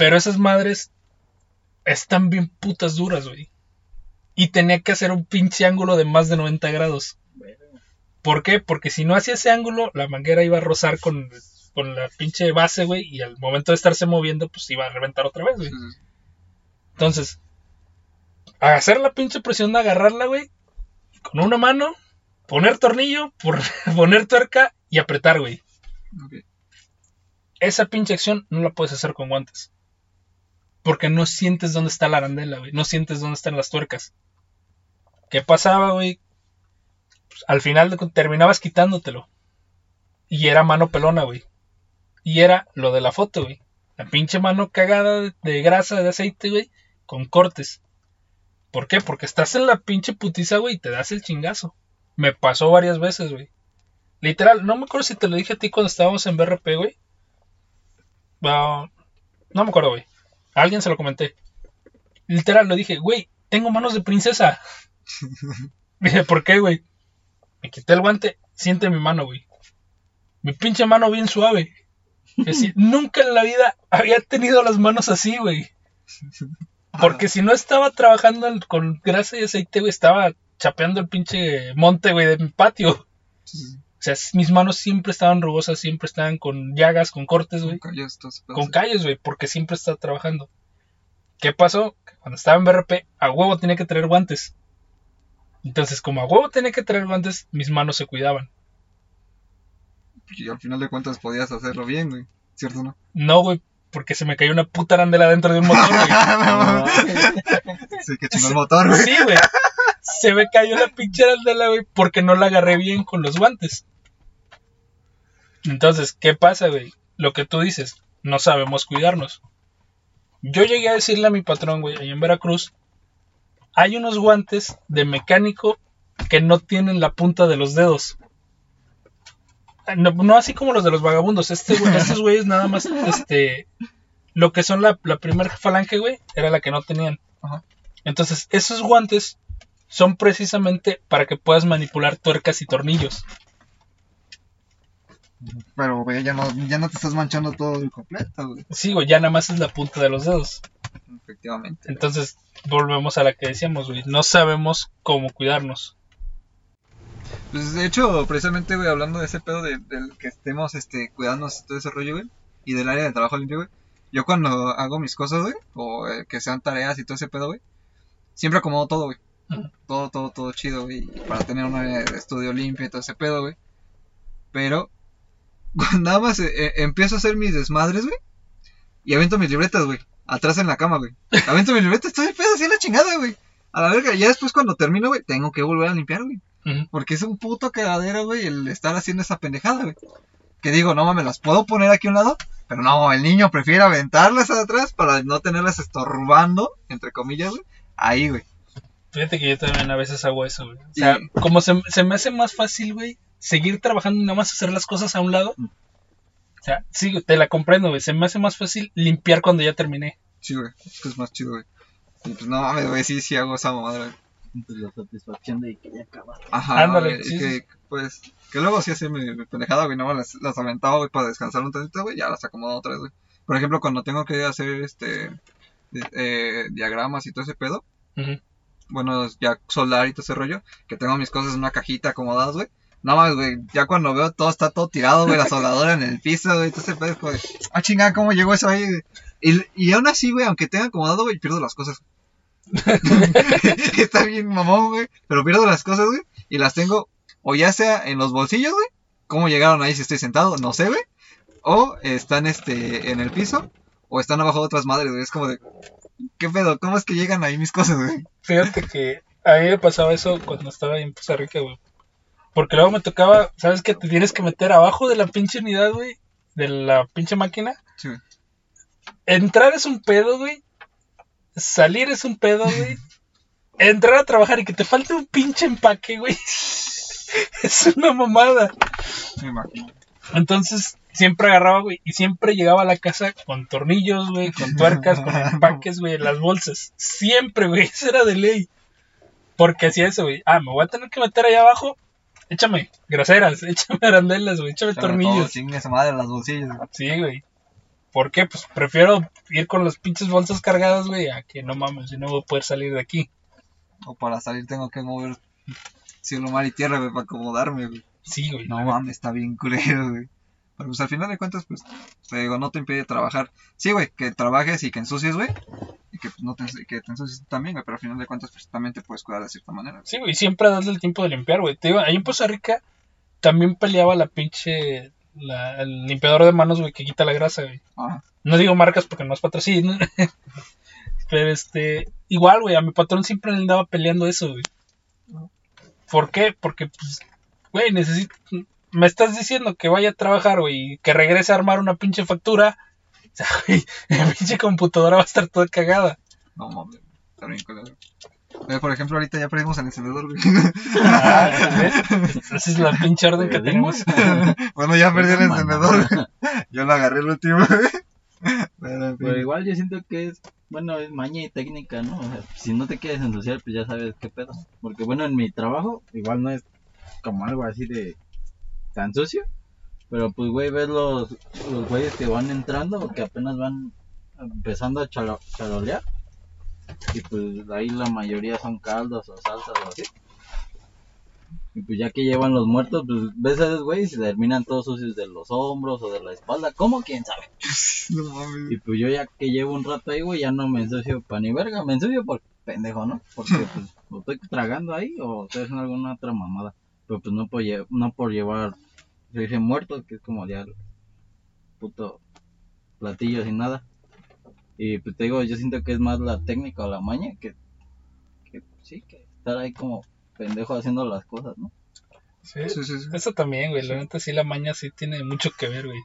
Pero esas madres están bien putas duras, güey. Y tenía que hacer un pinche ángulo de más de 90 grados. ¿Por qué? Porque si no hacía ese ángulo, la manguera iba a rozar con, con la pinche base, güey. Y al momento de estarse moviendo, pues iba a reventar otra vez, güey. Entonces, a hacer la pinche presión de agarrarla, güey. Con una mano, poner tornillo, por- poner tuerca y apretar, güey. Esa pinche acción no la puedes hacer con guantes. Porque no sientes dónde está la arandela, güey. No sientes dónde están las tuercas. ¿Qué pasaba, güey? Pues, al final terminabas quitándotelo. Y era mano pelona, güey. Y era lo de la foto, güey. La pinche mano cagada de, de grasa, de aceite, güey. Con cortes. ¿Por qué? Porque estás en la pinche putiza, güey, y te das el chingazo. Me pasó varias veces, güey. Literal, no me acuerdo si te lo dije a ti cuando estábamos en BRP, güey. Ah, no me acuerdo, güey. A alguien se lo comenté. Literal, lo dije, güey, tengo manos de princesa. Dije, ¿por qué, güey? Me quité el guante, siente mi mano, güey. Mi pinche mano bien suave. Es decir, nunca en la vida había tenido las manos así, güey. Porque si no estaba trabajando con grasa y aceite, güey, estaba chapeando el pinche monte, güey, de mi patio. Sí. O sea, mis manos siempre estaban rugosas, siempre estaban con llagas, con cortes, güey. Con pedo, Con calles, güey, porque siempre estaba trabajando. ¿Qué pasó? Cuando estaba en BRP, a huevo tenía que traer guantes. Entonces, como a huevo tenía que traer guantes, mis manos se cuidaban. Y al final de cuentas podías hacerlo bien, güey. ¿Cierto, no? No, güey, porque se me cayó una puta arandela dentro de un motor, güey. No, sí, que chingó el motor, güey. Sí, güey. Se me cayó la pinche arandela, güey, porque no la agarré bien con los guantes. Entonces, ¿qué pasa, güey? Lo que tú dices, no sabemos cuidarnos. Yo llegué a decirle a mi patrón, güey, ahí en Veracruz, hay unos guantes de mecánico que no tienen la punta de los dedos. No, no así como los de los vagabundos. Este, güey- estos güeyes nada más, este, lo que son la, la primera falange, güey, era la que no tenían. Ajá. Entonces, esos guantes son precisamente para que puedas manipular tuercas y tornillos. Pero, güey, ya no, ya no te estás manchando todo el completo, güey. Sí, güey, ya nada más es la punta de los dedos. Efectivamente. Entonces, volvemos a la que decíamos, güey. No sabemos cómo cuidarnos. Pues de hecho, precisamente, güey, hablando de ese pedo de, del que estemos este, cuidándonos y todo ese rollo, güey, y del área de trabajo limpio, güey, yo cuando hago mis cosas, güey, o eh, que sean tareas y todo ese pedo, güey, siempre acomodo todo, güey. Todo, todo, todo chido, güey, para tener un estudio limpio y todo ese pedo, güey. Pero, nada más eh, eh, empiezo a hacer mis desmadres, güey, y aviento mis libretas, güey, atrás en la cama, güey. Aviento mis libretas, estoy pedo así la chingada, güey. A la verga, ya después cuando termino, güey, tengo que volver a limpiar, güey. Porque es un puto cagadero, güey, el estar haciendo esa pendejada, güey. Que digo, no mames, las puedo poner aquí a un lado, pero no, el niño prefiere aventarlas atrás para no tenerlas estorbando, entre comillas, güey. Ahí, güey. Fíjate que yo también a veces hago eso, güey. O sea, Y- como se, se me hace más fácil, güey, seguir trabajando y nada más hacer las cosas a un lado. Mm. O sea, sí, te la comprendo, güey. Se me hace más fácil limpiar cuando ya terminé. Sí, güey. Es que es más chido, güey. Y pues no mames, güey, sí, sí hago esa mamada, güey. La satisfacción de que ya acabaste. Ajá, Ándale, güey, sí, que, pues, que luego sí hacía mi, mi pendejada, güey, no las, las aventaba, güey, para descansar un tantito, güey, ya las acomodaba otra vez, güey. Por ejemplo, cuando tengo que hacer, este, eh, diagramas y todo ese pedo, Ujú. Bueno, ya soldar y todo ese rollo, que tengo mis cosas en una cajita acomodadas, güey. No mames, güey, ya cuando veo todo está todo tirado, güey, la soldadora en el piso, güey, todo ese pedo, es como de, ah, chingada, ¿cómo llegó eso ahí? Y, y aún así, güey, aunque tenga acomodado, güey, pierdo las cosas. está bien mamón, güey, pero pierdo las cosas, güey, y las tengo, o ya sea en los bolsillos, güey, ¿cómo llegaron ahí si estoy sentado? No sé, güey, o están, este, en el piso, o están abajo de otras madres, güey, es como de, ¿qué pedo? ¿Cómo es que llegan ahí mis cosas, güey? Fíjate que a mí me pasaba eso cuando estaba en Costa Rica, güey. Porque luego me tocaba, ¿sabes que Te tienes que meter abajo de la pinche unidad, güey. De la pinche máquina. Sí, güey. Entrar es un pedo, güey. Salir es un pedo, güey. Entrar a trabajar y que te falte un pinche empaque, güey. Es una mamada. Me imagino. Entonces, siempre agarraba, güey, y siempre llegaba a la casa con tornillos, güey, con tuercas, con empaques, güey, las bolsas. Siempre, güey, eso era de ley. Porque hacía eso, güey. Ah, me voy a tener que meter allá abajo. Échame graseras, échame arandelas, güey, échame Sobre todo, tornillos. Chingue esa madre las bolsillos. güey. Sí, güey. ¿Por qué? Pues prefiero ir con las pinches bolsas cargadas, güey, a que no mames, si no voy a poder salir de aquí. O para salir tengo que mover cielo, mar y tierra, güey, para acomodarme, güey. Sí, güey. No mames, está bien culero, güey. Pero pues al final de cuentas, pues, te digo, no te impide trabajar. Sí, güey, que trabajes y que ensucies, güey. Y que pues, no te, que te ensucies tú también, güey. Pero al final de cuentas, pues también te puedes cuidar de cierta manera. Sí, güey, siempre darle el tiempo de limpiar, güey. Te digo, ahí en Costa Rica también peleaba la pinche. La, el limpiador de manos, güey, que quita la grasa, güey. Ajá. No digo marcas porque no es patrocinio. Pero este. Igual, güey, a mi patrón siempre le andaba peleando eso, güey. ¿Por qué? Porque, pues, güey, necesito. Me estás diciendo que vaya a trabajar, güey, y que regrese a armar una pinche factura. O sea, güey, la pinche computadora va a estar toda cagada. No mames, está bien. Güey, por ejemplo, ahorita ya perdimos el encendedor, güey. Ah, ¿ves? Esa es la pinche orden que tenemos. bueno, ya perdí el encendedor, güey. Yo lo agarré el último, güey. Pero, en fin. Pero igual yo siento que es, bueno, es maña y técnica, ¿no? O sea, si no te quieres ensuciar, pues ya sabes qué pedo. Porque bueno, en mi trabajo, igual no es como algo así de tan sucio. Pero pues, güey, ves los, los güeyes que van entrando o que apenas van empezando a chalo- charolear. Y pues ahí la mayoría son caldos o salsas o así. Y pues ya que llevan los muertos, pues ves a esos güeyes y terminan todos sucios de los hombros o de la espalda. ¿Cómo? ¿Quién sabe? No mames. Y pues yo ya que llevo un rato ahí, güey, ya no me ensucio pa' ni verga. Me ensucio por pendejo, ¿no? Porque pues o estoy tragando ahí o estoy haciendo alguna otra mamada. Pero pues no por, lle- no por llevar, se dice muertos, que es como ya el puto platillo sin nada. Y pues te digo, yo siento que es más la técnica o la maña que, que sí, que estar ahí como pendejo haciendo las cosas, ¿no? Sí, Sí, sí, sí. Eso también, güey. La neta sí, la maña sí tiene mucho que ver, güey.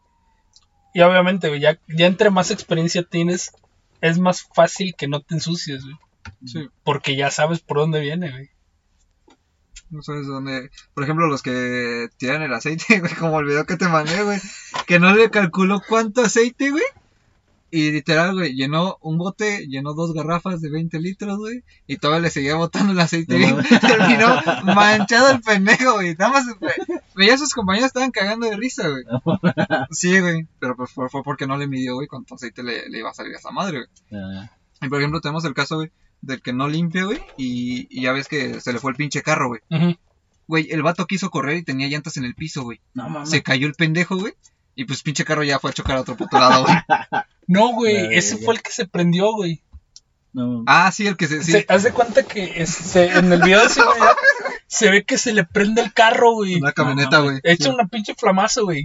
Y obviamente, güey, ya, ya entre más experiencia tienes, es más fácil que no te ensucies, güey. Sí. Porque ya sabes por dónde viene, güey. No sabes dónde. Por ejemplo, los que tiran el aceite, güey, como el video que te mandé, güey. Que no le calculó cuánto aceite, güey. Y literal, güey, llenó un bote, llenó dos garrafas de 20 litros, güey. Y todavía le seguía botando el aceite, No. Terminó manchado el pendejo, güey. Nada más, veía a sus compañeros estaban cagando de risa, güey. Sí, güey. Pero pues fue, porque no le midió, güey, cuánto aceite le, le iba a salir a esa madre, güey. Ah, Y por ejemplo, tenemos el caso, güey, del que no limpia, güey. Y, y ya ves que se le fue el pinche carro, güey. Güey, el vato quiso correr y tenía llantas en el piso, güey. no mames. Se cayó el pendejo, güey. Y pues pinche carro ya fue a chocar a otro puto lado, güey. No, güey, ese ya. fue el que se prendió, güey. No. Ah, sí, el que se... Sí. Se, haz de cuenta que en el video de ese güey, se ve que se le prende el carro, güey. Una camioneta, No, güey. Echa una pinche flamazo, güey.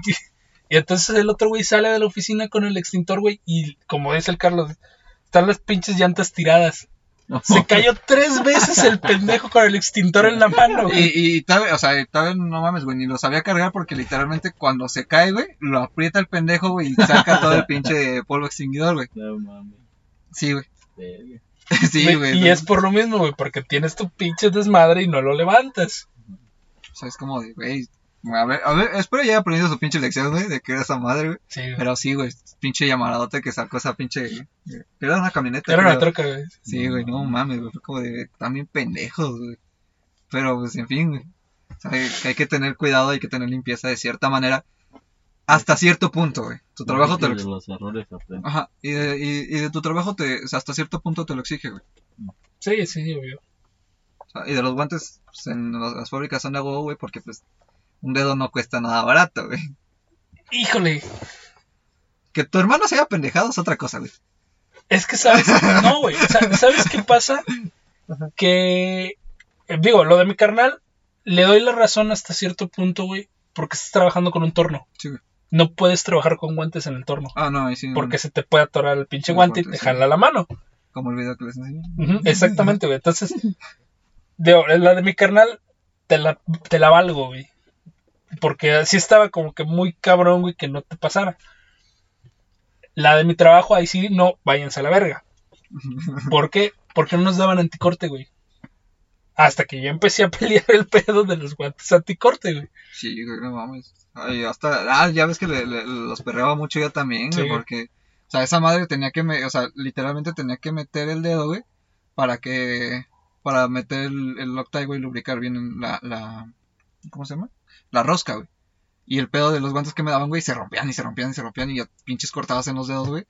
Y entonces el otro güey sale de la oficina con el extintor, güey. Y como dice el Carlos, están las pinches llantas tiradas. No. Se cayó tres veces el pendejo con el extintor en la mano, güey. Y, y tal vez, o sea, tal vez no mames, güey, ni lo sabía cargar porque literalmente cuando se cae, güey, lo aprieta el pendejo, güey, y saca todo el pinche polvo extinguidor, güey. No mames. Sí, güey. verga. Sí, güey. y es por lo mismo, güey, porque tienes tu pinche desmadre y no lo levantas. O sea, es como de, güey, A ver, a ver, espero ya haya aprendido su pinche lección, güey, de que era esa madre, güey. Sí, güey. Pero sí, güey, pinche llamaradote que sacó esa pinche. Era una camioneta. Era una troca, güey. Sí, güey, no mames, güey, fue como de. También pendejos, güey. Pero, pues, en fin, güey. O sea, hay, hay que tener cuidado, hay que tener limpieza de cierta manera. Hasta cierto punto, güey. Tu trabajo te lo. los errores aprende. Ajá, y de, y, y de tu trabajo te, o sea, hasta cierto punto te lo exige, güey. Sí, sí, obvio. O sea, y de los guantes, pues en las, las fábricas son de huevo, güey, porque pues un dedo no cuesta nada barato, güey. Híjole, Que tu hermano sea pendejado es otra cosa, güey. es que sabes, no, güey, sa- ¿sabes qué pasa? Que, eh, digo, lo de mi carnal, le doy la razón hasta cierto punto, güey, porque estás trabajando con un torno. Sí, güey. No puedes trabajar con guantes en el torno, Ah, no, sí. porque se te puede atorar el pinche El guante y te sí. jala la mano. Como el video que les enseñé. Exactamente, güey. Entonces, digo, la de mi carnal, te la, te la valgo, güey. Porque así estaba como que muy cabrón, güey, que no te pasara. La de mi trabajo, ahí sí, no, váyanse a la verga. ¿Por qué? Porque no nos daban anticorte, güey. Hasta que yo empecé a pelear el pedo de los guantes anticorte, güey. Sí, güey, no mames. Ay, hasta, ah, ya ves que le- le- los perreaba mucho yo también, güey, Sí. porque, o sea, esa madre tenía que, me, o sea, literalmente tenía que meter el dedo, güey, para que, para meter el, el güey, y lubricar bien la, la, ¿cómo se llama? La rosca, güey. Y el pedo de los guantes que me daban, güey, se rompían y se rompían y se rompían y ya pinches cortadas en los dedos, güey.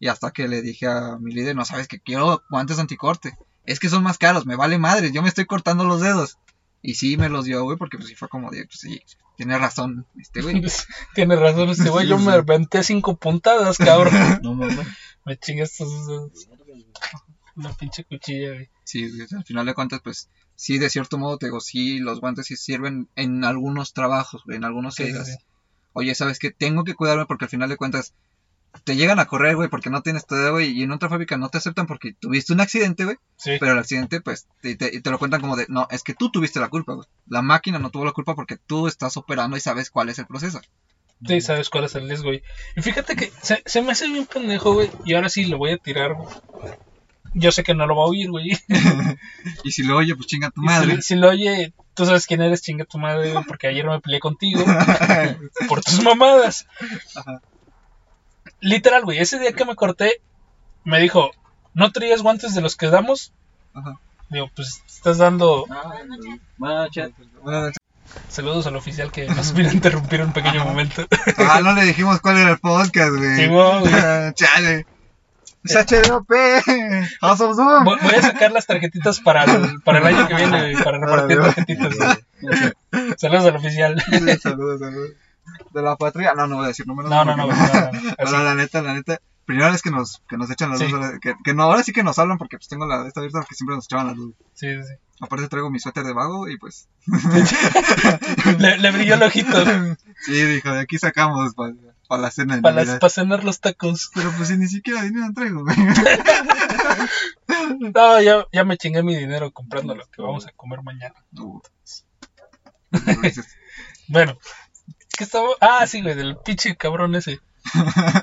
Y hasta que le dije a mi líder, no sabes que quiero guantes anticorte. Es que son más caros, me vale madre, yo me estoy cortando los dedos. Y sí me los dio, güey, porque pues sí fue como de, pues sí, tiene razón este güey. Tiene razón este güey. Yo me sí. aventé cinco puntadas, cabrón. No mames. me chingué estos dedos. Una pinche cuchilla, güey. Sí, güey, al final de cuentas, pues sí, de cierto modo te digo, sí, los guantes sí sirven en algunos trabajos, en algunos Sí, sí, digas, sí. Oye, ¿sabes qué? Tengo que cuidarme porque al final de cuentas te llegan a correr, güey, porque no tienes tu dedo, güey, y en otra fábrica no te aceptan porque tuviste un accidente, güey, Sí. pero el accidente, pues, te, te- y te lo cuentan como de, no, es que tú tuviste la culpa, güey. La máquina no tuvo la culpa porque tú estás operando y sabes cuál es el proceso. Sí, sabes cuál es el riesgo, güey. Y fíjate que se, se me hace bien pendejo, güey. Y ahora sí lo voy a tirar, güey. Yo sé que no lo va a oír, güey. Y si lo oye, pues chinga tu madre. Si, si lo oye, tú sabes quién eres, chinga tu madre, güey, porque ayer me peleé contigo por tus mamadas. Ajá. Literal, güey, ese día que me corté, me dijo, ¿no traías guantes de los que damos? Ajá. Digo, pues estás dando saludos al oficial que nos vino a interrumpir un pequeño momento. ah, no le dijimos cuál era el podcast, güey. Sí, güey. Chale. Es HDOP. House of Doom. Voy a sacar las tarjetitas para el, para el año que viene, para repartir Órale, tarjetitas. güey. Saludos al oficial. Saludos, saludos. De la patria. No, no voy a decir números. No, no, no, no, no, no. Pero la neta, la neta. Primera vez que nos, que nos echan la luz. Sí. Que, que no, ahora sí que nos hablan porque pues tengo la esta abierta porque siempre nos echaban la luz. Sí, sí. Aparte traigo mi suéter de vago y pues. Le, le brilló el ojito Sí, dijo, de aquí sacamos para la cena de para, las- Navidad. para cenar los tacos. Pero pues si ni siquiera dinero traigo, güey. No, ya, ya me chingué mi dinero comprando lo que vamos a comer mañana. Dices, Bueno, ¿qué estaba? Ah, sí, güey, del pinche cabrón ese.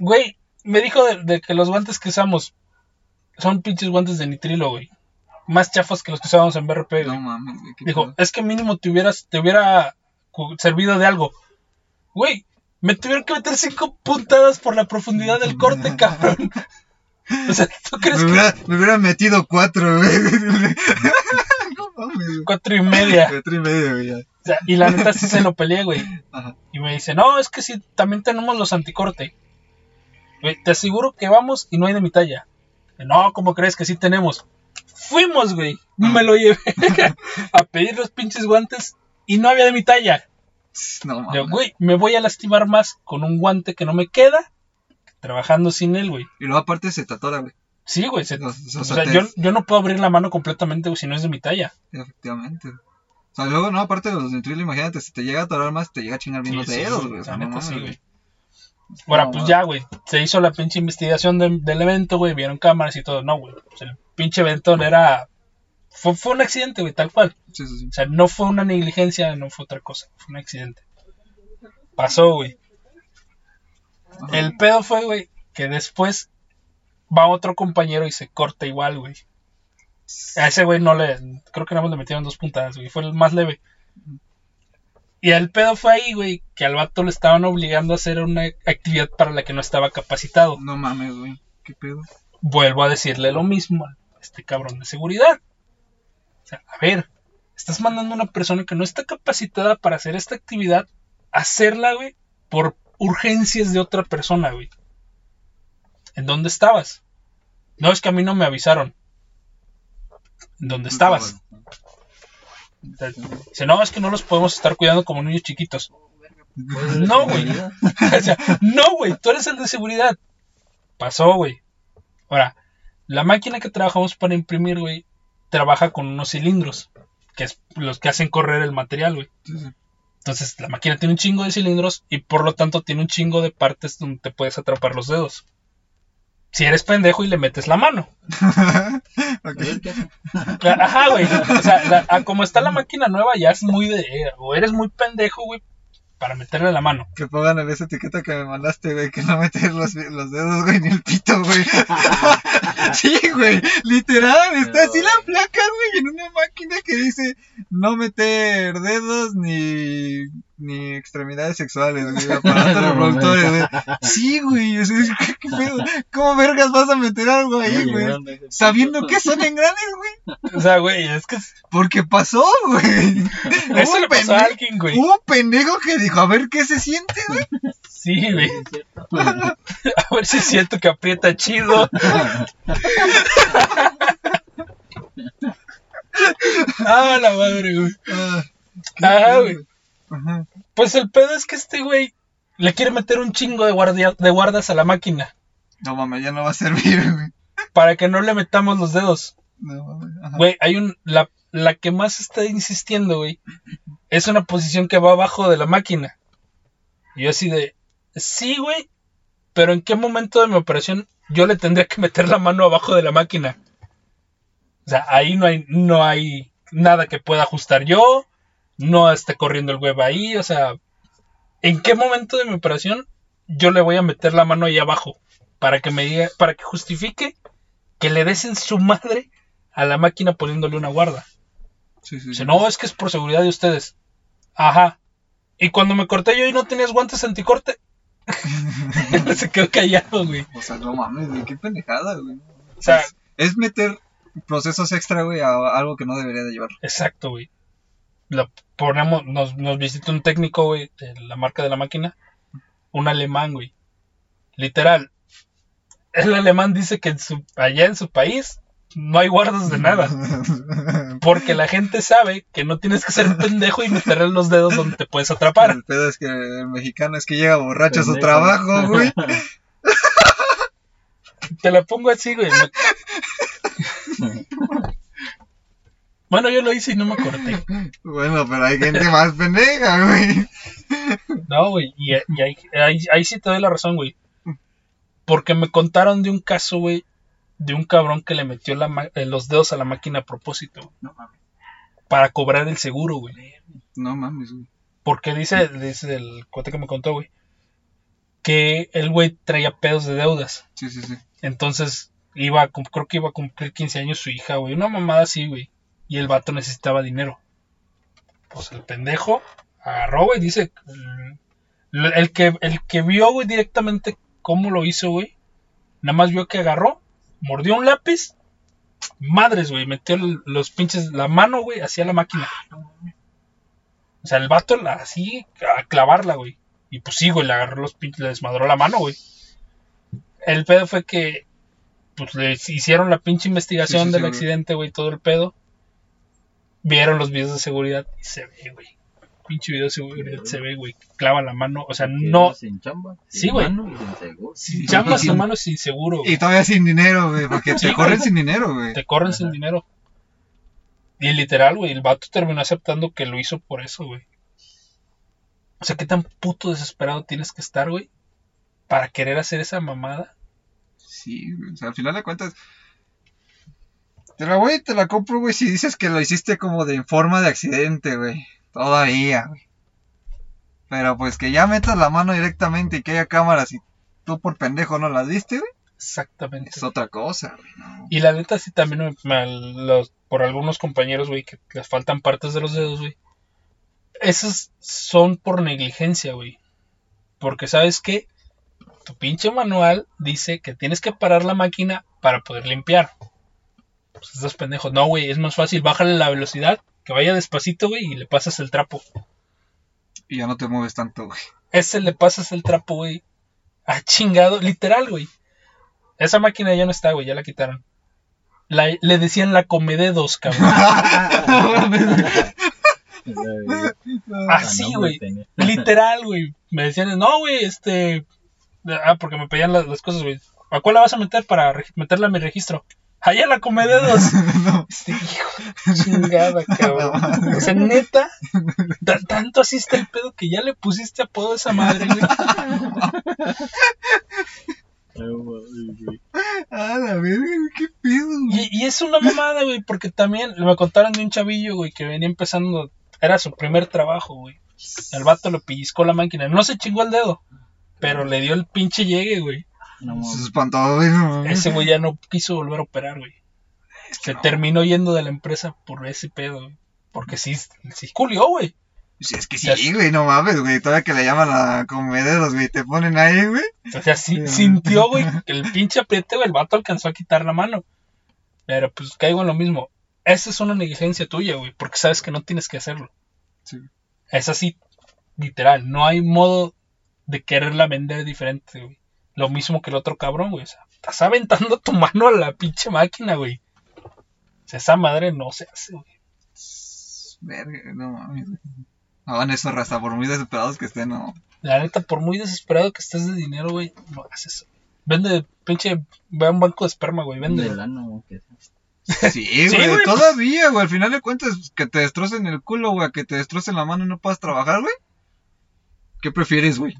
Güey, me dijo de, de que los guantes que usamos son pinches guantes de nitrilo, güey. Más chafas que los que usábamos en BRP, güey. no mames, güey. Dijo, es que mínimo te hubieras, te hubiera servido de algo. Güey, me tuvieron que meter cinco puntadas por la profundidad del corte, cabrón. O sea, ¿tú crees Me que me hubieran metido cuatro, güey. no mames, güey. cuatro y media? Cuatro y medio, güey. ya. O sea, y la neta sí se lo peleé, güey. Ajá. Y me dice, no, es que sí, también tenemos los anticorte. Güey, te aseguro que vamos y no hay de mi talla. No, ¿cómo crees que sí tenemos? Fuimos, güey. Me lo llevé a pedir los pinches guantes y no había de mi talla. No. Yo, güey, me voy a lastimar más con un guante que no me queda que trabajando sin él, güey. Y luego aparte se te atora, güey. Sí, güey. se- O- o o sea, te- yo, yo no puedo abrir la mano completamente güey, si no es de mi talla. Efectivamente. O sea, luego, no, aparte de los nitrilos, imagínate, si te llega a atorar más, te llega a chingar bien Sí, los sí, dedos, güey, la no sí, güey. Ahora, No, pues ya, güey. Se hizo la pinche investigación de- del evento, güey. Vieron cámaras y todo. No, güey. Pues el pinche evento era. Fue, fue un accidente, güey, tal cual. Sí, sí, sí. O sea, no fue una negligencia, no fue otra cosa. Fue un accidente. Pasó, güey. Ajá. El pedo fue, güey, que después va otro compañero y se corta igual, güey. A ese güey no le. Creo que nada más le metieron dos puntadas, güey. Fue el más leve. Y el pedo fue ahí, güey, que al vato le estaban obligando a hacer una actividad para la que no estaba capacitado. No mames, güey. ¿Qué pedo? Vuelvo a decirle lo mismo a este cabrón de seguridad. O sea, a ver, estás mandando a una persona que no está capacitada para hacer esta actividad, a hacerla, güey, por urgencias de otra persona, güey. ¿En dónde estabas? No, es que a mí no me avisaron. ¿En dónde estabas? Dice, no, es que no los podemos estar cuidando como niños chiquitos. No, güey. O sea, no, güey, tú eres el de seguridad. Pasó, güey. Ahora, la máquina que trabajamos para imprimir, güey, trabaja con unos cilindros, que es los que hacen correr el material, güey. Sí, sí. Entonces, la máquina tiene un chingo de cilindros y por lo tanto tiene un chingo de partes donde te puedes atrapar los dedos. Si eres pendejo y le metes la mano. Ajá, güey. O sea, la- a como está la máquina nueva ya es muy de... eh, o eres muy pendejo, güey, para meterle la mano. Que pongan en esa etiqueta que me mandaste, güey, que no meter los, los dedos, güey, ni el pito, güey. sí, güey, literal, está así la placa, güey, en una máquina que dice no meter dedos ni, ni extremidades sexuales, güey, aparatos No reproductores, güey. Sí, güey, o sea, ¿qué, qué pedo? ¿Cómo vergas vas a meter algo ahí, güey? Sabiendo que son engranes, güey. O sea, güey, es que... Porque pasó, güey. Eso Hubo le un pasó a alguien, güey. Hubo un pendejo que dijo, a ver qué se siente, güey. Sí, güey. A ver si siento que aprieta chido. Ah, la madre, güey. Ah, güey. Ajá. Pues el pedo es que este güey le quiere meter un chingo de, guardia- de guardas a la máquina No mames, ya no va a servir, güey. para que no le metamos los dedos. No mames. Ajá. Güey, hay un. La, la que más está insistiendo, güey, es una posición que va abajo de la máquina. Y yo así de. Sí, güey, pero ¿en qué momento de mi operación yo le tendría que meter la mano abajo de la máquina? O sea, ahí no hay, no hay nada que pueda ajustar yo. No esté corriendo el web ahí. O sea, ¿en qué momento de mi operación yo le voy a meter la mano ahí abajo? Para que me diga, para que justifique que le des en su madre a la máquina poniéndole una guarda. Sí, sí, Dice, sí. no, es que es por seguridad de ustedes. Ajá. Y cuando me corté yo y no tenías guantes anticorte. Se quedó callado, güey. O sea, no mames, güey, qué pendejada, güey. O sea, Es meter procesos extra, güey, a algo que no debería de llevar. exacto, güey. Lo ponemos, nos, nos visita un técnico, güey, de la marca de la máquina. Un alemán, güey. Literal. El alemán dice que en su, allá en su país no hay guardas de nada. Porque la gente sabe que no tienes que ser un pendejo y meterle los dedos donde te puedes atrapar. El pedo es que el mexicano es que llega borracho a su trabajo, güey. Te la pongo así, güey. Bueno, yo lo hice y no me corté. Bueno, pero hay gente más pendeja, güey. No, güey. Y, y ahí, ahí, ahí sí te doy la razón, güey. Porque me contaron de un caso, güey, de un cabrón que le metió la eh, los dedos a la máquina a propósito. güey, No mames. Para cobrar el seguro, güey. No mames, güey. Porque dice, dice el cuate que me contó, güey, que el güey traía pedos de deudas. Sí, sí, sí. Entonces, iba creo que iba a cumplir 15 años su hija, güey. Una mamada así, güey. Y el vato necesitaba dinero. Pues el pendejo agarró, güey. Dice. mm, El que, el que vio, güey, directamente cómo lo hizo, güey. Nada más vio que agarró, mordió un lápiz. Madres, güey. Metió los pinches, la mano, güey, hacia la máquina. O sea, el vato la- así a clavarla, güey. Y pues sí, güey, le agarró los pinches, le desmadró la mano, güey. El pedo fue que pues le hicieron la pinche investigación Sí, sí, del sí, accidente, güey, todo el pedo. Vieron los videos de seguridad y se ve, güey. Pinche video de seguridad se ve, güey. Clava la mano, o sea, no Sin chamba. Sí, sin güey. mano y sin sin chamba su mano sin seguro, güey. Y todavía sin dinero, güey, porque Sí, te corren güey. sin dinero, güey. Te corren sin dinero. Y literal, güey, el vato terminó aceptando que lo hizo por eso, güey. O sea, qué tan puto desesperado tienes que estar, güey, para querer hacer esa mamada. Sí, güey. O sea, al final de cuentas. Te la voy y te la compro, güey, si dices que lo hiciste como de en forma de accidente, güey. Todavía, güey. Pero pues que ya metas la mano directamente y que haya cámaras y tú por pendejo no las viste, güey. Exactamente. Es otra cosa, güey. ¿no? Y la neta sí también me- los- por algunos compañeros, güey, que les faltan partes de los dedos, güey. esos son por negligencia, güey. Porque sabes que tu pinche manual dice que tienes que parar la máquina para poder limpiar. Pues estos pendejos, no, güey, es más fácil, bájale la velocidad, que vaya despacito, güey, y le pasas el trapo. Y ya no te mueves tanto, güey. Ese le pasas el trapo, güey. Ah, chingado, literal, güey. Esa máquina ya no está, güey, ya la quitaron. La- le decían la comededos, cabrón. Así, Ah, güey. Literal, güey. Me decían, no, güey, este. Ah, porque me pedían las, las cosas, güey. ¿A cuál la vas a meter para meterla a mi registro? Allá la come dedos. no. Este hijo de chingada, cabrón. O sea, neta, ta- tanto así está el pedo que ya le pusiste apodo a esa madre, güey. Ah, la verga, qué pedo, güey. Y, y es una mamada, güey, porque también me contaron de un chavillo, güey, que venía empezando. Era su primer trabajo, güey. El vato lo pellizcó la máquina. No se chingó el dedo, pero le dio el pinche llegue, güey. No Se espantó, güey. no. Ese güey ya no quiso volver a operar, güey. Se terminó yendo de la empresa por ese pedo, güey. Porque sí, sí culió, güey. Sí, es que sí, güey, no mames, güey. Todavía que le llaman a comederos, güey. Te ponen ahí, güey. O sea, sí, Sí. sintió, güey, que el pinche apriete, güey. El vato alcanzó a quitar la mano. Pero pues caigo en lo mismo. Esa es una negligencia tuya, güey. Porque sabes que no tienes que hacerlo. Sí. Es así, literal. No hay modo de quererla vender diferente, güey. Lo mismo que el otro cabrón, güey. O sea, estás aventando tu mano a la pinche máquina, güey. O sea, esa madre no se hace, güey. Verga, no mames, güey. No hagan eso, raza, por muy desesperados que estén, no. La neta, por muy desesperado que estés de dinero, güey, no hagas eso. Vende, pinche, ve a un banco de esperma, güey, vende. Del ano, que sea. Sí, güey, güey, todavía, güey. Al final de cuentas, que te destrocen el culo, güey, que te destrocen la mano y no puedas trabajar, güey. ¿Qué prefieres, güey?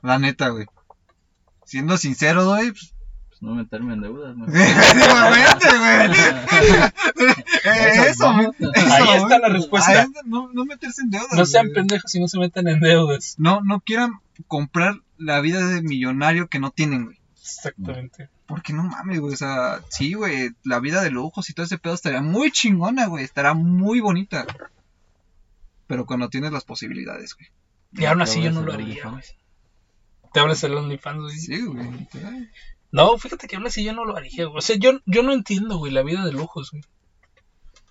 La neta, güey. Siendo sincero, güey, pues, Pues no meterme en deudas, güey. Eh, Eso, Ahí está la respuesta. Está, no, no meterse en deudas. No sean pendejos y no se metan en deudas. No, no quieran comprar la vida de millonario que no tienen, güey. Exactamente. Porque no mames, güey. O sea, sí, güey. La vida de lujos y todo ese pedo estaría muy chingona, güey. Estará muy bonita. Pero cuando tienes las posibilidades, güey. Y aún así yo no lo haría, güey. Te hablas del OnlyFans, güey. Sí, güey. No, fíjate que aún así yo no lo haría, güey. O sea, yo, yo no entiendo, güey, la vida de lujos, güey.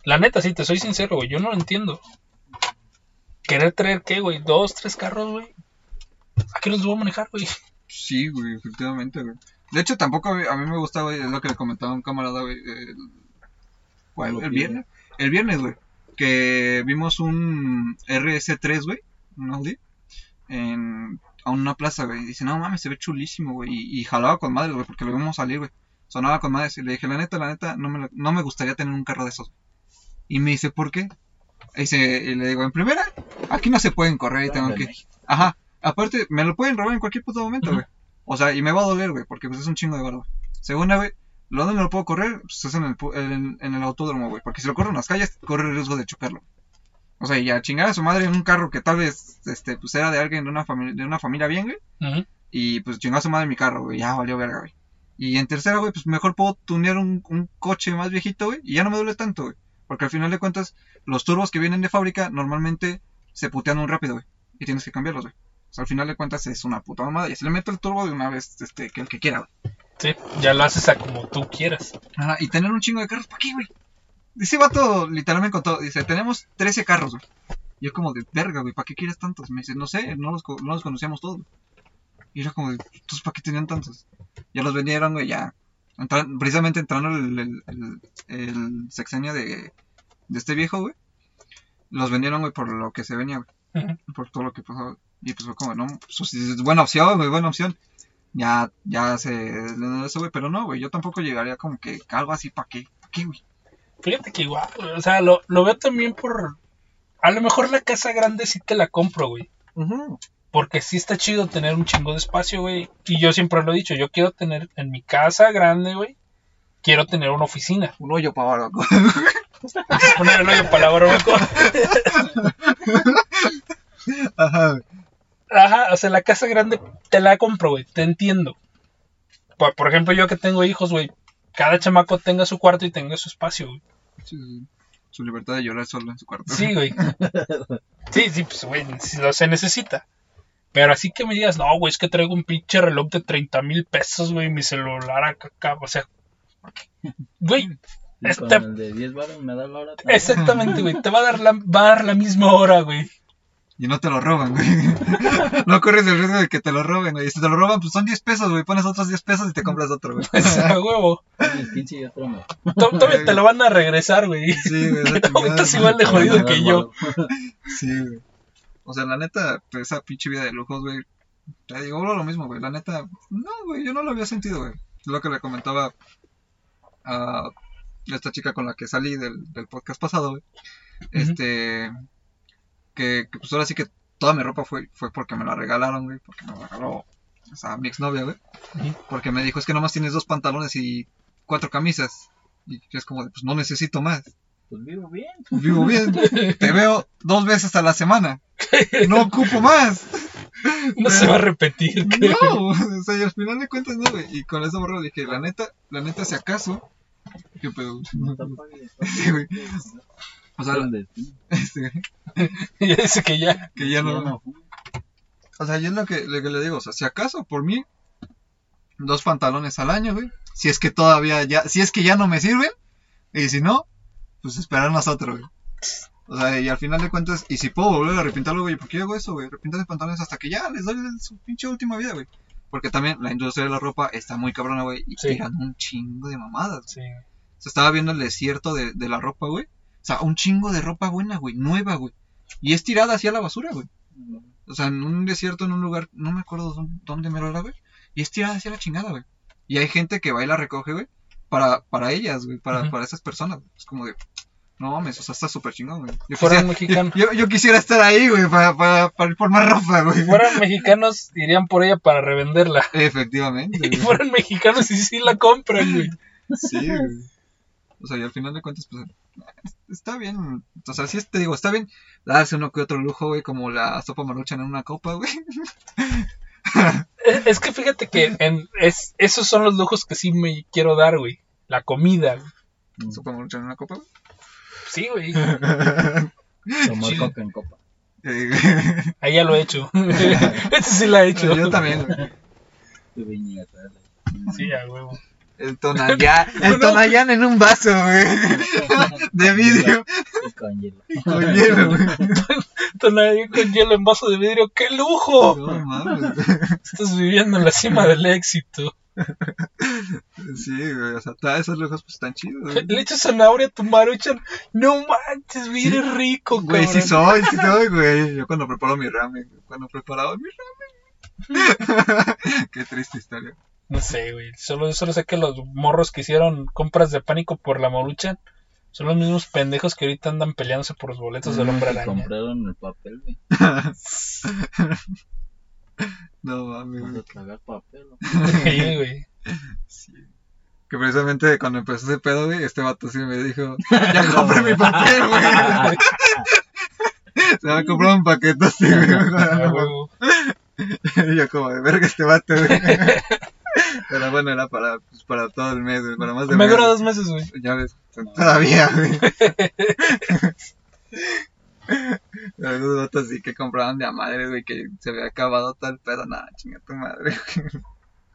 La neta, sí, te soy sincero, güey. Yo no lo entiendo. Querer traer, ¿qué, güey? Dos, tres carros, güey. ¿A qué los voy a manejar, güey? Sí, güey, efectivamente, güey. De hecho, tampoco a mí, a mí me gusta, güey, es lo que le comentaba un camarada, güey. El, el viernes. El viernes, güey. Que vimos un RS3, güey. Un Audi. En, a una plaza, güey. Y dice, no mames, se ve chulísimo, güey. Y, y jalaba con madre, güey, porque lo vimos salir, güey. Sonaba con madre. Y le dije, la neta, la neta, no me, no me gustaría tener un carro de esos. Y me dice, ¿por qué? Y, dice, y le digo, en primera, aquí no se pueden correr y tengo que... Ajá, aparte, me lo pueden robar en cualquier puto momento, güey. O sea, y me va a doler, güey, porque pues es un chingo de barro. Segunda, güey, ¿lo dónde lo puedo correr? Pues es en el, en, en el autódromo, güey. Porque si lo corro en las calles, corre el riesgo de chocarlo. O sea, y a chingar a su madre en un carro que tal vez, este, pues era de alguien de una familia, de una familia bien, güey. Y pues chingó a su madre en mi carro, güey. Ya valió verga, güey. Y en tercera, güey, pues mejor puedo tunear un, un coche más viejito, güey. Y ya no me duele tanto, güey. Porque al final de cuentas, los turbos que vienen de fábrica normalmente se putean muy rápido, güey. Y tienes que cambiarlos, güey. O sea, al final de cuentas es una puta mamada. Y se le meto el turbo de una vez, este, que el que quiera, güey. Sí, ya lo haces a como tú quieras. Ajá, y tener un chingo de carros, ¿para qué, güey? Ese vato literalmente contó, dice, tenemos 13 carros, güey. Yo como de, verga, güey, ¿para qué quieres tantos? Me dice, no sé, no los, no los conocíamos todos. güey". Y yo como de, ¿entonces para qué tenían tantos? Ya los vendieron, güey, ya. Entran- precisamente entrando el, el, el- el sexenio de, de este viejo, güey. Los vendieron, güey, por lo que se venía, güey. Por todo lo que pasaba. Y pues fue como, no, pues es buena opción, güey, buena opción. Ya, ya se... Eso, güey, pero no, güey, yo tampoco llegaría como que algo así, ¿para qué? ¿Para qué, güey? Fíjate que igual, o sea, lo, lo veo también por... A lo mejor la casa grande sí te la compro, güey. Porque sí está chido tener un chingo de espacio, güey. Y yo siempre lo he dicho, yo quiero tener en mi casa grande, güey. Quiero tener una oficina. Un hoyo para. Poner el hoyo para la barbacoa. Ajá, güey. Ajá, o sea, la casa grande te la compro, güey. Te entiendo. Por, por ejemplo, yo que tengo hijos, güey. Cada chamaco tenga su cuarto y tenga su espacio, güey. Sí, sí. Su libertad de llorar solo en su cuarto. Sí, güey. Sí, sí, pues, güey, si lo se necesita. Pero así que me digas, no, güey, es que traigo un pinche reloj de 30 mil pesos, güey, mi celular acá, acá, o sea, güey, Este- con el de 10 baros me da la hora. también. exactamente, güey, te va a dar la, va a dar la misma hora, güey. Y no te lo roban, güey. no corres el riesgo de que te lo roben, güey. Y si te lo roban, pues son 10 pesos, güey. Pones otros 10 pesos y te compras otro, güey. O sea, huevo. Tienes 15 y otro me. To- Todavía te lo van a regresar, güey. Sí, güey. estás igual de jodido que yo. Sí, güey. O sea, la neta, pues, esa pinche vida de lujos, güey. Te digo lo mismo, güey. La neta, no, güey, yo no lo había sentido, güey. Es lo que le comentaba a esta chica con la que salí del, del podcast pasado, güey. Este, que, que, pues ahora sí que toda mi ropa fue, fue porque me la regalaron, güey. Porque me la regaló, o sea, mi exnovia, güey. Porque me dijo, es que nomás tienes dos pantalones y cuatro camisas. Y es como, de, pues no necesito más. Pues vivo bien. Vivo bien. Te veo dos veces a la semana. No ocupo más. No se va a repetir, creo. No, o sea, y al final de cuentas no, güey. Y con eso borro dije, la neta, la neta, si acaso. ¿Qué pedo? No te apagues. Sí, güey. O sea, este, Ya dice que ya. que ya no. no. O sea, yo es lo que, lo que le digo, o sea, si acaso, por mí, dos pantalones al año, güey. Si es que todavía ya, si es que ya no me sirven. Y si no, pues esperar nosotros, güey. O sea, y al final de cuentas, y si puedo volver a repintarlo, güey, ¿por qué hago eso, güey? Repintar mis pantalones hasta que ya les doy su pinche última vida, güey. Porque también la industria de la ropa está muy cabrona, güey, y Sí. tiran un chingo de mamadas. Sí. Se estaba viendo el desierto de, de la ropa, güey. O sea, un chingo de ropa buena, güey, nueva, güey. Y es tirada hacia la basura, güey. O sea, en un desierto, en un lugar, no me acuerdo dónde, dónde mero era, güey. Y es tirada hacia la chingada, güey. Y hay gente que va y la recoge, güey, para, para ellas, güey, para, para esas personas. Es como de, no mames, o sea, está súper chingón, güey. Yo Fueran quisiera, mexicanos. yo, yo quisiera estar ahí, güey, para, para, para ir por más ropa, güey. Si fueran mexicanos, irían por ella para revenderla. Efectivamente, Y güey. fueran mexicanos y sí la compran, güey. Sí, güey. O sea, y al final de cuentas, pues, está bien. O sea, sí, te digo, está bien darse uno que otro lujo, güey, como la sopa maruchan en una copa, güey. Es es que fíjate que en, es, esos son los lujos que sí me quiero dar, güey. La comida. güey. Sopa maruchan en una copa, güey. Sí, güey. Tomar Sí. coca en copa. Eh, Ahí ya lo he hecho. este sí la he hecho. yo también, güey. Sí, a huevo. El tonayán, el tonayán en un vaso, güey. De vidrio. Y con hielo. Y con hielo, güey. Con hielo en vaso de vidrio. ¡Qué lujo! No mames. Estás viviendo en la cima del éxito. Sí, güey. O sea, todos esos lujos pues están chidos, güey. Le echas zanahoria a tu maruchan. No manches, güey, eres rico, Güey, sí cabrón. soy, sí soy, güey. Yo cuando preparo mi ramen, cuando preparaba mi ramen. Qué triste historia. No sé, güey. Solo, solo sé que los morros que hicieron compras de pánico por la maruchan son los mismos pendejos que ahorita andan peleándose por los boletos del hombre Que araña. compraron el papel, güey. No mames, güey. tragar papel. Sí, güey. Sí. Que precisamente cuando empezó ese pedo, güey, este vato sí me dijo, ya compré mi papel, güey. Se va a comprar un paquete así, güey. Y yo como de verga este vato, güey. Pero bueno, era para, pues, para todo el mes, güey, para más de Me mes. dura dos meses, güey. Ya ves, todavía, güey. Pero esos vatos sí que compraban de a madre, güey, que se había acabado todo el pedo. Nada, chinga tu madre,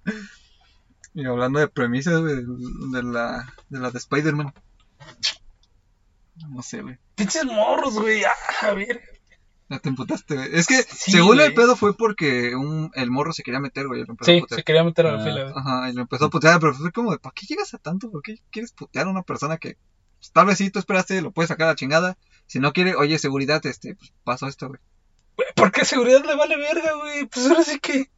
güey. Y hablando de premisas, güey, de la de, la de Spider-Man. No sé, güey. Pinches morros, güey. Ah, a ver. Ya te emputaste, güey. Es que, Sí, según güey. el pedo fue porque un, el morro se quería meter, güey. y lo empezó a Sí, putear. se quería meter a la Ah. fila, güey. Ajá, y lo empezó a putear, pero fue como de, ¿para qué llegas a tanto? ¿Por qué quieres putear a una persona que pues, tal vez sí tú esperaste, lo puedes sacar a la chingada? Si no quiere, oye, seguridad, este, pues pasó esto, güey. ¿Por qué seguridad le vale verga, güey? Pues ahora sí que.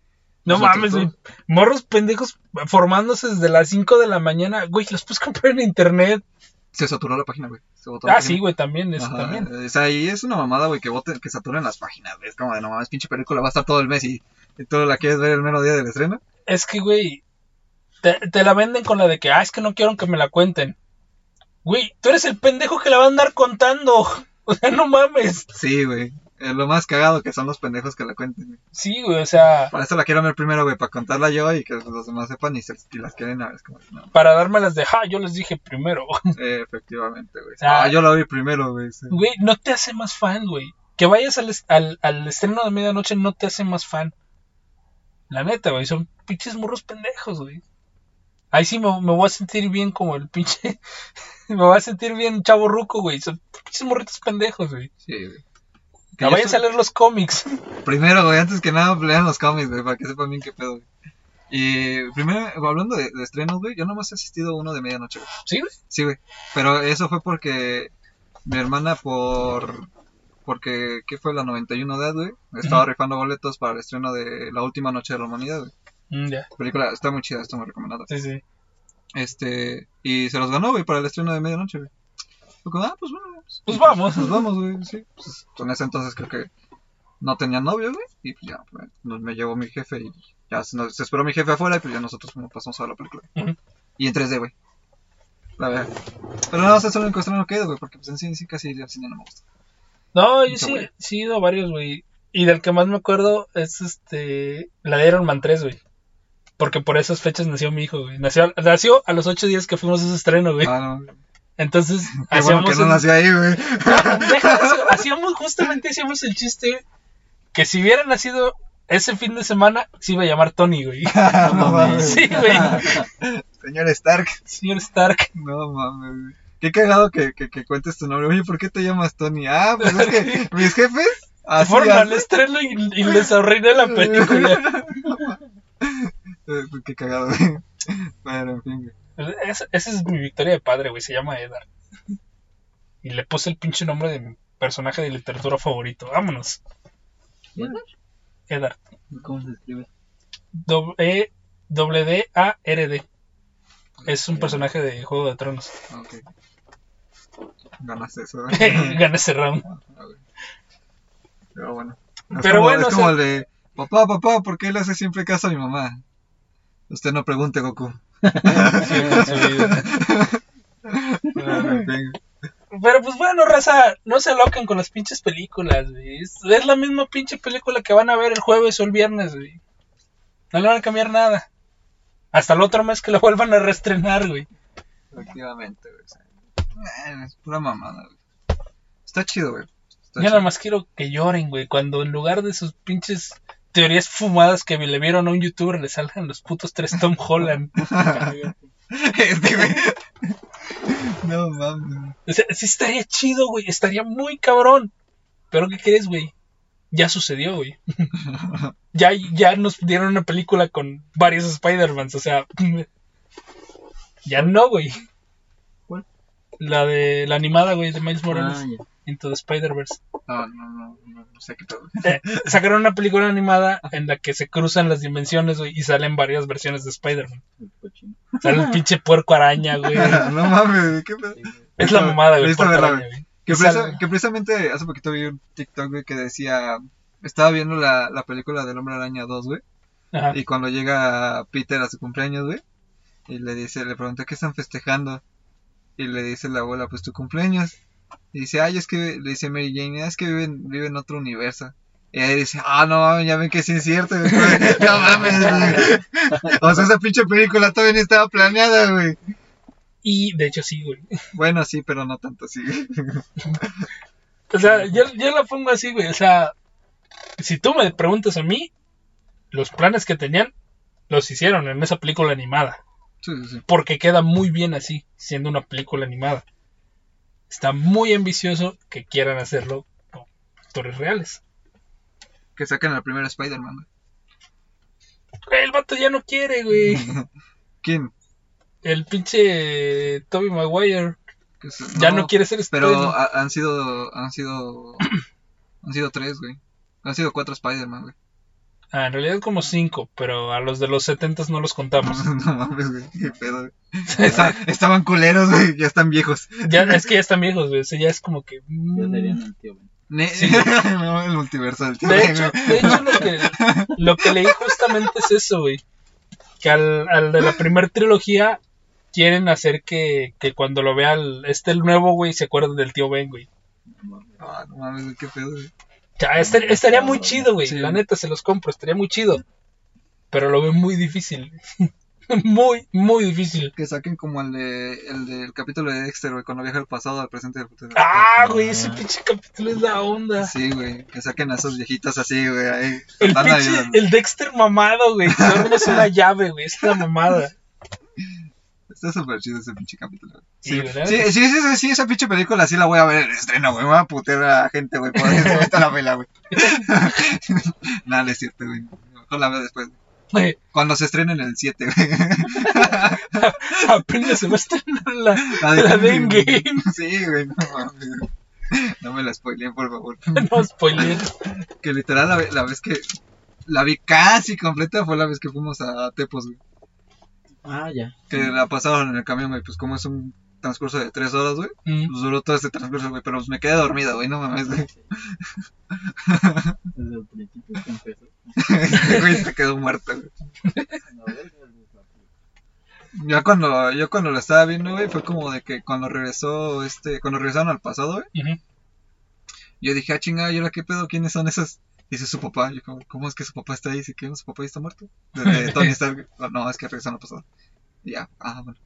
No Pues, mames, güey. Morros pendejos formándose desde las 5 de la mañana. Güey, los puedes comprar en internet. Se saturó la página, güey. Se botó la Ah, sí, güey, también, eso Ajá, también. O sea, y es una mamada, güey, que voten, que saturen las páginas, güey. Es como de, no mames, pinche película va a estar todo el mes y, y tú la quieres ver el mero día del estreno. Es que, güey, te, te la venden con la de que, ah, es que no quiero que me la cuenten. Güey, tú eres el pendejo que la va a andar contando. O sea, no mames. Sí, güey. Eh, lo más cagado que son los pendejos que la cuenten. güey. Sí, güey, o sea, Para eso la quiero ver primero, güey, para contarla yo y que los demás sepan y, se, y las quieren a ver. Es como, no, para dármelas de, ja, yo les dije primero. eh, efectivamente, güey. Ah, yo la vi primero, güey. sí. Güey, no te hace más fan, güey. Que vayas al, es- al, al estreno de medianoche no te hace más fan. La neta, güey, son pinches morros pendejos, güey. Ahí sí me, me voy a sentir bien como el pinche... me voy a sentir bien chavo ruco, güey. Son pinches morritos pendejos, güey. Sí, güey. Que vayas a leer los cómics. Primero, güey, antes que nada, lean los cómics, güey, para que sepan bien qué pedo, güey. Y primero, hablando de, de estrenos, güey, yo nomás he asistido a uno de medianoche, güey. ¿Sí, güey? Sí, güey. Pero eso fue porque mi hermana, por. Porque, ¿qué fue? La 91 de edad, güey. Estaba rifando boletos para el estreno de La Última Noche de la Humanidad, güey. Mm, ya, Película, está muy chida, está muy recomendada. sí, sí. Este. Y se los ganó, güey, para el estreno de medianoche, güey. Fue como, ah, pues bueno. Pues, Pues vamos. Pues vamos, güey, sí. Pues, en ese entonces creo que no tenía novio, güey. Y pues ya, pues, me llevó mi jefe y ya se, nos- se esperó mi jefe afuera y pues ya nosotros nos pasamos a la película. Y en 3D, güey. La verdad. Pero no, ese es el único estreno que he ido, güey, porque pues en sí, sí casi el cine no me gusta. No, yo sí, sí he ido a varios, güey. Y del que más me acuerdo es este. La de Iron Man 3, güey. Porque por esas fechas nació mi hijo, güey. Nació, nació a los ocho días que fuimos a ese estreno, güey. Ah, no. Entonces, Qué bueno hacíamos. que no nació ahí, güey. Hacíamos, justamente hacíamos el chiste que si hubiera nacido ese fin de semana, se iba a llamar Tony, güey. no mames. Sí, güey. Señor Stark. Señor Stark. No mames, güey. Qué cagado que, que, que cuentes tu nombre. Oye, ¿por qué te llamas Tony? Ah, pues es que mis jefes. Así Fueron al hacen. estreno y, y les arruiné la película. Eh, Qué cagado, güey. Bueno, en fin, güey. Es- esa es mi victoria de padre, güey. Se llama Eddard. Y le puse el pinche nombre de mi personaje de literatura favorito. Vámonos. Eddard. ¿Cómo se escribe? E doble D A R D. Es un personaje de Juego de Tronos. Ok. Ganaste eso, güey. Gana ese round. Ah. Pero bueno. Es Pero como, bueno, es o como sea- el de. Papá, papá, ¿por qué le hace siempre caso a mi mamá? Usted no pregunte, Goku. Sí, en su vida. Bueno, en fin. Pero pues bueno, raza, no se locan con las pinches películas, güey. Es, la misma pinche película que van a ver el jueves o el viernes, güey. No le van a cambiar nada. Hasta el otro mes que lo vuelvan a reestrenar, güey. Efectivamente, güey. eh, Es pura mamada, güey. Está chido, güey. Está Yo chido. nada más quiero que lloren, güey. Cuando en lugar de sus pinches teorías fumadas que le vieron a un youtuber le salgan los putos tres Tom Holland. Este, güey. No mames. O sea, sí estaría chido, güey. Estaría muy cabrón. Pero ¿qué crees, güey? Ya sucedió, güey. ya, ya nos dieron una película con varios Spider-Mans. O sea, ya no, güey. ¿Cuál? La de la animada, güey, de Miles Morales. Ah, ya. Into the Spider-Verse. No, no, no, no, no sé qué pedo. Eh, sacaron una película animada en la que se cruzan las dimensiones, güey, y salen varias versiones de Spider-Man. Sale el pinche puerco araña, güey. No mames, qué pedo. Es la mamada, güey. Que, presa- que precisamente hace poquito vi un TikTok, güey, que decía. Estaba viendo la, la película del Hombre Araña 2, güey. Ajá. Y cuando llega Peter a su cumpleaños, güey. Y le dice, le pregunta qué están festejando. Y le dice la abuela, pues tu cumpleaños. Y dice, ay, es que, le dice Mary Jane, "Ah, es que vive en, vive en otro universo. Y ahí dice, ah, no mames, ya ven que es cierto, güey. No mames, güey. O sea, esa pinche película todavía ni estaba planeada, güey. Y de hecho sí, güey. Bueno, sí, pero no tanto, sí. O sea, yo, yo la pongo así, güey. O sea, si tú me preguntas a mí, los planes que tenían los hicieron en esa película animada. Sí, sí, sí. Porque queda muy bien así, siendo una película animada. Está muy ambicioso que quieran hacerlo con actores reales. Que saquen al primer Spider-Man, El vato ya no quiere, güey. ¿Quién? El pinche Toby Maguire se- ya no, quiere ser Pero Spider-Man. ha- han sido, han sido, han sido tres, güey. Han sido cuatro Spider-Man, güey. Ah, en realidad como cinco, pero a los de los setentas no los contamos. No mames, güey. Qué pedo, güey. Está- estaban culeros, güey. Ya están viejos. ya, es que ya están viejos, güey. O sea, ya es como que... mm, Ya serían el tío Ben. Ne- Sí. no, el multiverso del tío. De Ben, hecho, güey. de hecho lo, que, lo que leí justamente es eso, güey. Que al, al de la primera trilogía quieren hacer que, que cuando lo vea el- este el nuevo, güey, se acuerden del tío Ben, güey. No. Ah, no mames, güey, qué pedo, güey. Ya, estar- estaría muy chido, güey. Sí. La neta, se los compro, estaría muy chido. Pero lo veo muy difícil. muy, muy difícil. Que saquen como el de el del capítulo de Dexter, güey, cuando viaja al pasado, al presente y al futuro. Ah, güey, ese pinche capítulo es la onda. Sí, güey, que saquen a esos viejitos así, güey, ahí. El pinche, el Dexter mamado, güey. Que es una llave, güey. Es una mamada. Está súper chido ese pinche capítulo. güey. Sí, Sí, sí, sí, sí, esa pinche película sí la voy a ver en estreno, güey. Me voy a putear a gente, güey, por eso está la vela, güey. Nada, no es cierto, güey. Mejor la veo después. Güey, Cuando se estrene en el 7, güey. apenas se va a estrenar la, La la de Endgame. Sí, güey, no mames. güey. No me la spoileen, por favor. No, spoiler. Que literal la, la vez que la vi casi completa fue la vez que fuimos a Tepos, güey. Ah, ya. Que la pasaron en el camión, güey. Pues como es un transcurso de 3 horas, güey. Mm. Pues duró todo este transcurso, güey. Pero pues me quedé dormido, güey. No mames, güey. Desde el principio que empezó. Güey, se quedó muerto, güey. Ya cuando, yo cuando lo estaba viendo, güey, fue como de que cuando regresó, este, cuando regresaron al pasado, güey, yo dije, ah, chingada, ¿y ahora qué pedo? ¿Quiénes son esos? Dice su papá, yo como, ¿cómo es que su papá está ahí? Dice que su papá ya está muerto. De, de Tony Stark, "Oh, no, es que regresaron al pasado. Y ya, ah, bueno.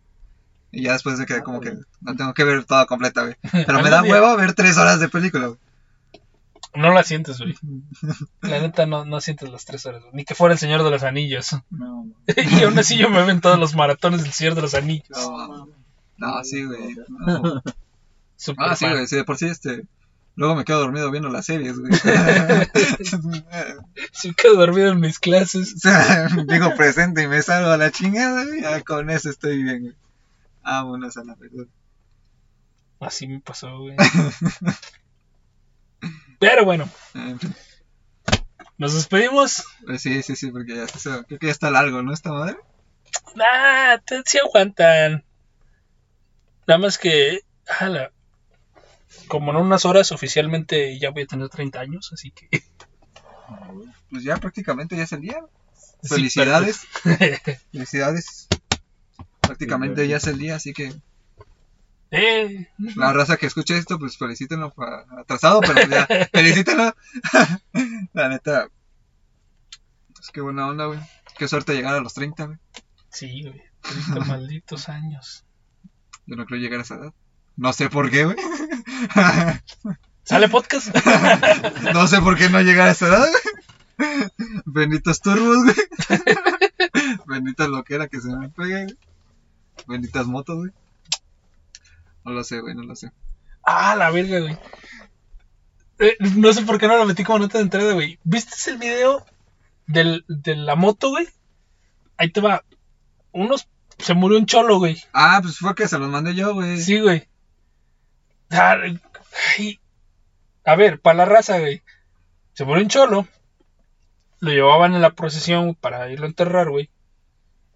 Y ya después me quedé como que, la tengo que ver toda completa, güey. Pero me da hueva ver tres horas de película, güey. No la sientes, güey. La neta no, no sientes las tres horas, güey. Ni que fuera el Señor de los Anillos. No, no. y aún así yo me ven todos los maratones del Señor de los Anillos. No, no, sí, güey. no. Ah, sí, güey, sí, de por sí, este... Luego me quedo dormido viendo las series, güey. Sí, quedo dormido en mis clases. O sea, digo presente y me salgo a la chingada, güey. Ya con eso estoy bien, güey. Vámonos a la verdad. Así me pasó, güey. Pero bueno, Eh, nos despedimos. pues sí, sí, sí, porque ya, eso- creo que ya está largo, ¿no? Esta madre. Ah, te, sí aguantan. Nada más que. ala, como en unas horas oficialmente ya voy a tener 30 años, así que. Pues ya prácticamente ya es el día. Sí, Felicidades, pero- felicidades. Prácticamente ya es el día, así que eh, la raza que escuche esto, pues felicítenlo atrasado, pero pues ya, felicítenlo. la neta, pues qué buena onda, güey. Qué suerte llegar a los 30, güey. sí, güey. 30 malditos años. Yo no creo llegar a esa edad. No sé por qué, güey. ¿Sale podcast? no sé por qué no llegar a esa edad, güey. Benditos turbos, güey. Bendita loquera que se me pegue, güey. Benditas motos, güey. No lo sé, güey, no lo sé. ah, la verga, güey. Eh, no sé por qué no lo metí como nota de entrada, güey. ¿Viste el video del, de la moto, güey? Ahí te va. Unos. Se murió un cholo, güey. Ah, pues fue que se los mandé yo, güey. Sí, güey. Ay. A ver, para la raza, güey. Se murió un cholo. Lo llevaban en la procesión para irlo a enterrar, güey.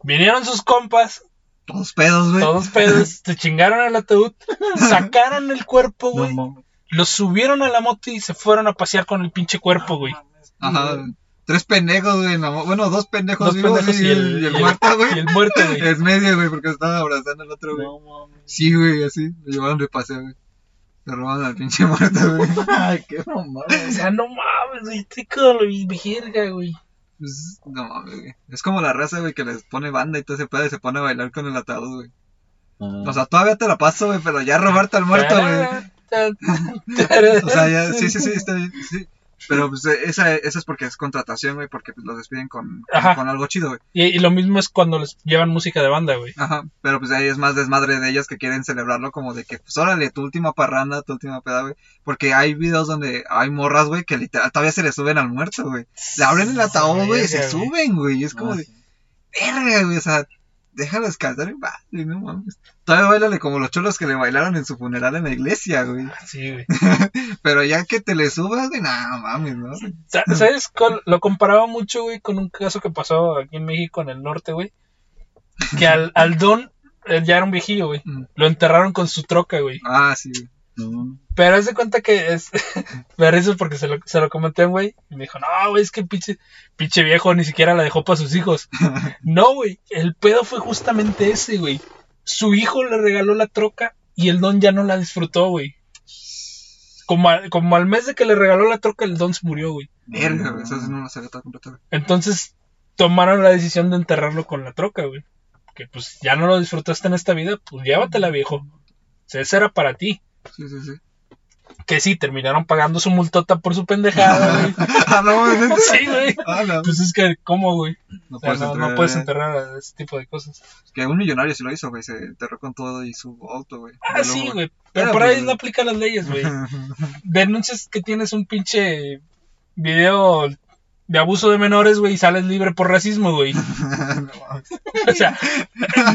Vinieron sus compas, Todos pedos, güey. todos pedos, se chingaron al ataúd, sacaron el cuerpo, güey, No lo subieron a la moto y se fueron a pasear con el pinche cuerpo, güey. Ajá. Tres pendejos, güey. no, bueno, dos pendejos Dos vivos, pendejos y el, y el y el- muerto, güey. y el muerto, güey. En medio, güey, porque estaban abrazando al otro, güey. No. Sí, güey, así. Lo llevaron de paseo, güey. Se robaron al pinche muerto, güey. Ay, qué mamada. O sea, no mames, güey, estoy con lo verga, güey. Pues, no mames, güey. Es como la raza, güey, que les pone banda y todo ese pedo y se pone a bailar con el ataúd, güey. Ah, O sea, todavía te la paso, güey, pero ya robarte al muerto, güey. O sea, ya, sí, sí, sí, está bien, sí. Pero pues eh, esa, esa es porque es contratación, güey, porque pues, los despiden con, con, algo chido, güey. Y, y lo mismo es cuando les llevan música de banda, güey. Ajá, pero pues ahí es más desmadre de ellos que quieren celebrarlo como de que, pues órale, tu última parranda, tu última peda, güey. Porque hay videos donde hay morras, güey, que literal todavía se le suben al muerto, güey. Le abren el ataúd, güey, y se suben, güey. Y es como de, verga, güey, o sea, déjalo descansar en paz, güey, no mames. Todavía bailale como los cholos que le bailaron en su funeral en la iglesia, güey. Sí, güey. Pero ya que te le subas, güey, no mames, ¿no? Sa- ¿Sabes? Lo comparaba mucho, güey, con un caso que pasó aquí en México, en el norte, güey. Que al, al don, él ya era un viejillo, güey. Mm. Lo enterraron con su troca, güey. Ah, sí, güey. No. Pero haz de cuenta que es. Me eso porque se lo, se lo comenté, güey. Y me dijo, no, güey, es que pinche, pinche viejo ni siquiera la dejó para sus hijos. no, güey. El pedo fue justamente ese, güey. Su hijo le regaló la troca y el don ya no la disfrutó, güey. como, al- como al mes de que le regaló la troca, el don se murió, güey. Verga, no completa, güey. Entonces tomaron la decisión de enterrarlo con la troca, güey. Que pues ya no lo disfrutaste en esta vida, pues llévatela, viejo. O sea, esa era para ti. Sí, sí, sí. Que sí, terminaron pagando su multota por su pendejada, güey. ah, no. Sí, güey. Ah, no. Pues es que, ¿cómo, güey? No O sea, puedes no, enterrar, no puedes enterrar a ese tipo de cosas. Que un millonario sí lo hizo, güey. Se enterró con todo y su auto, güey. Ah, sí, güey. Pero Pero, por ahí pues, no aplican las leyes, güey. Denuncias que tienes un pinche video de abuso de menores, güey, y sales libre por racismo, güey. O sea,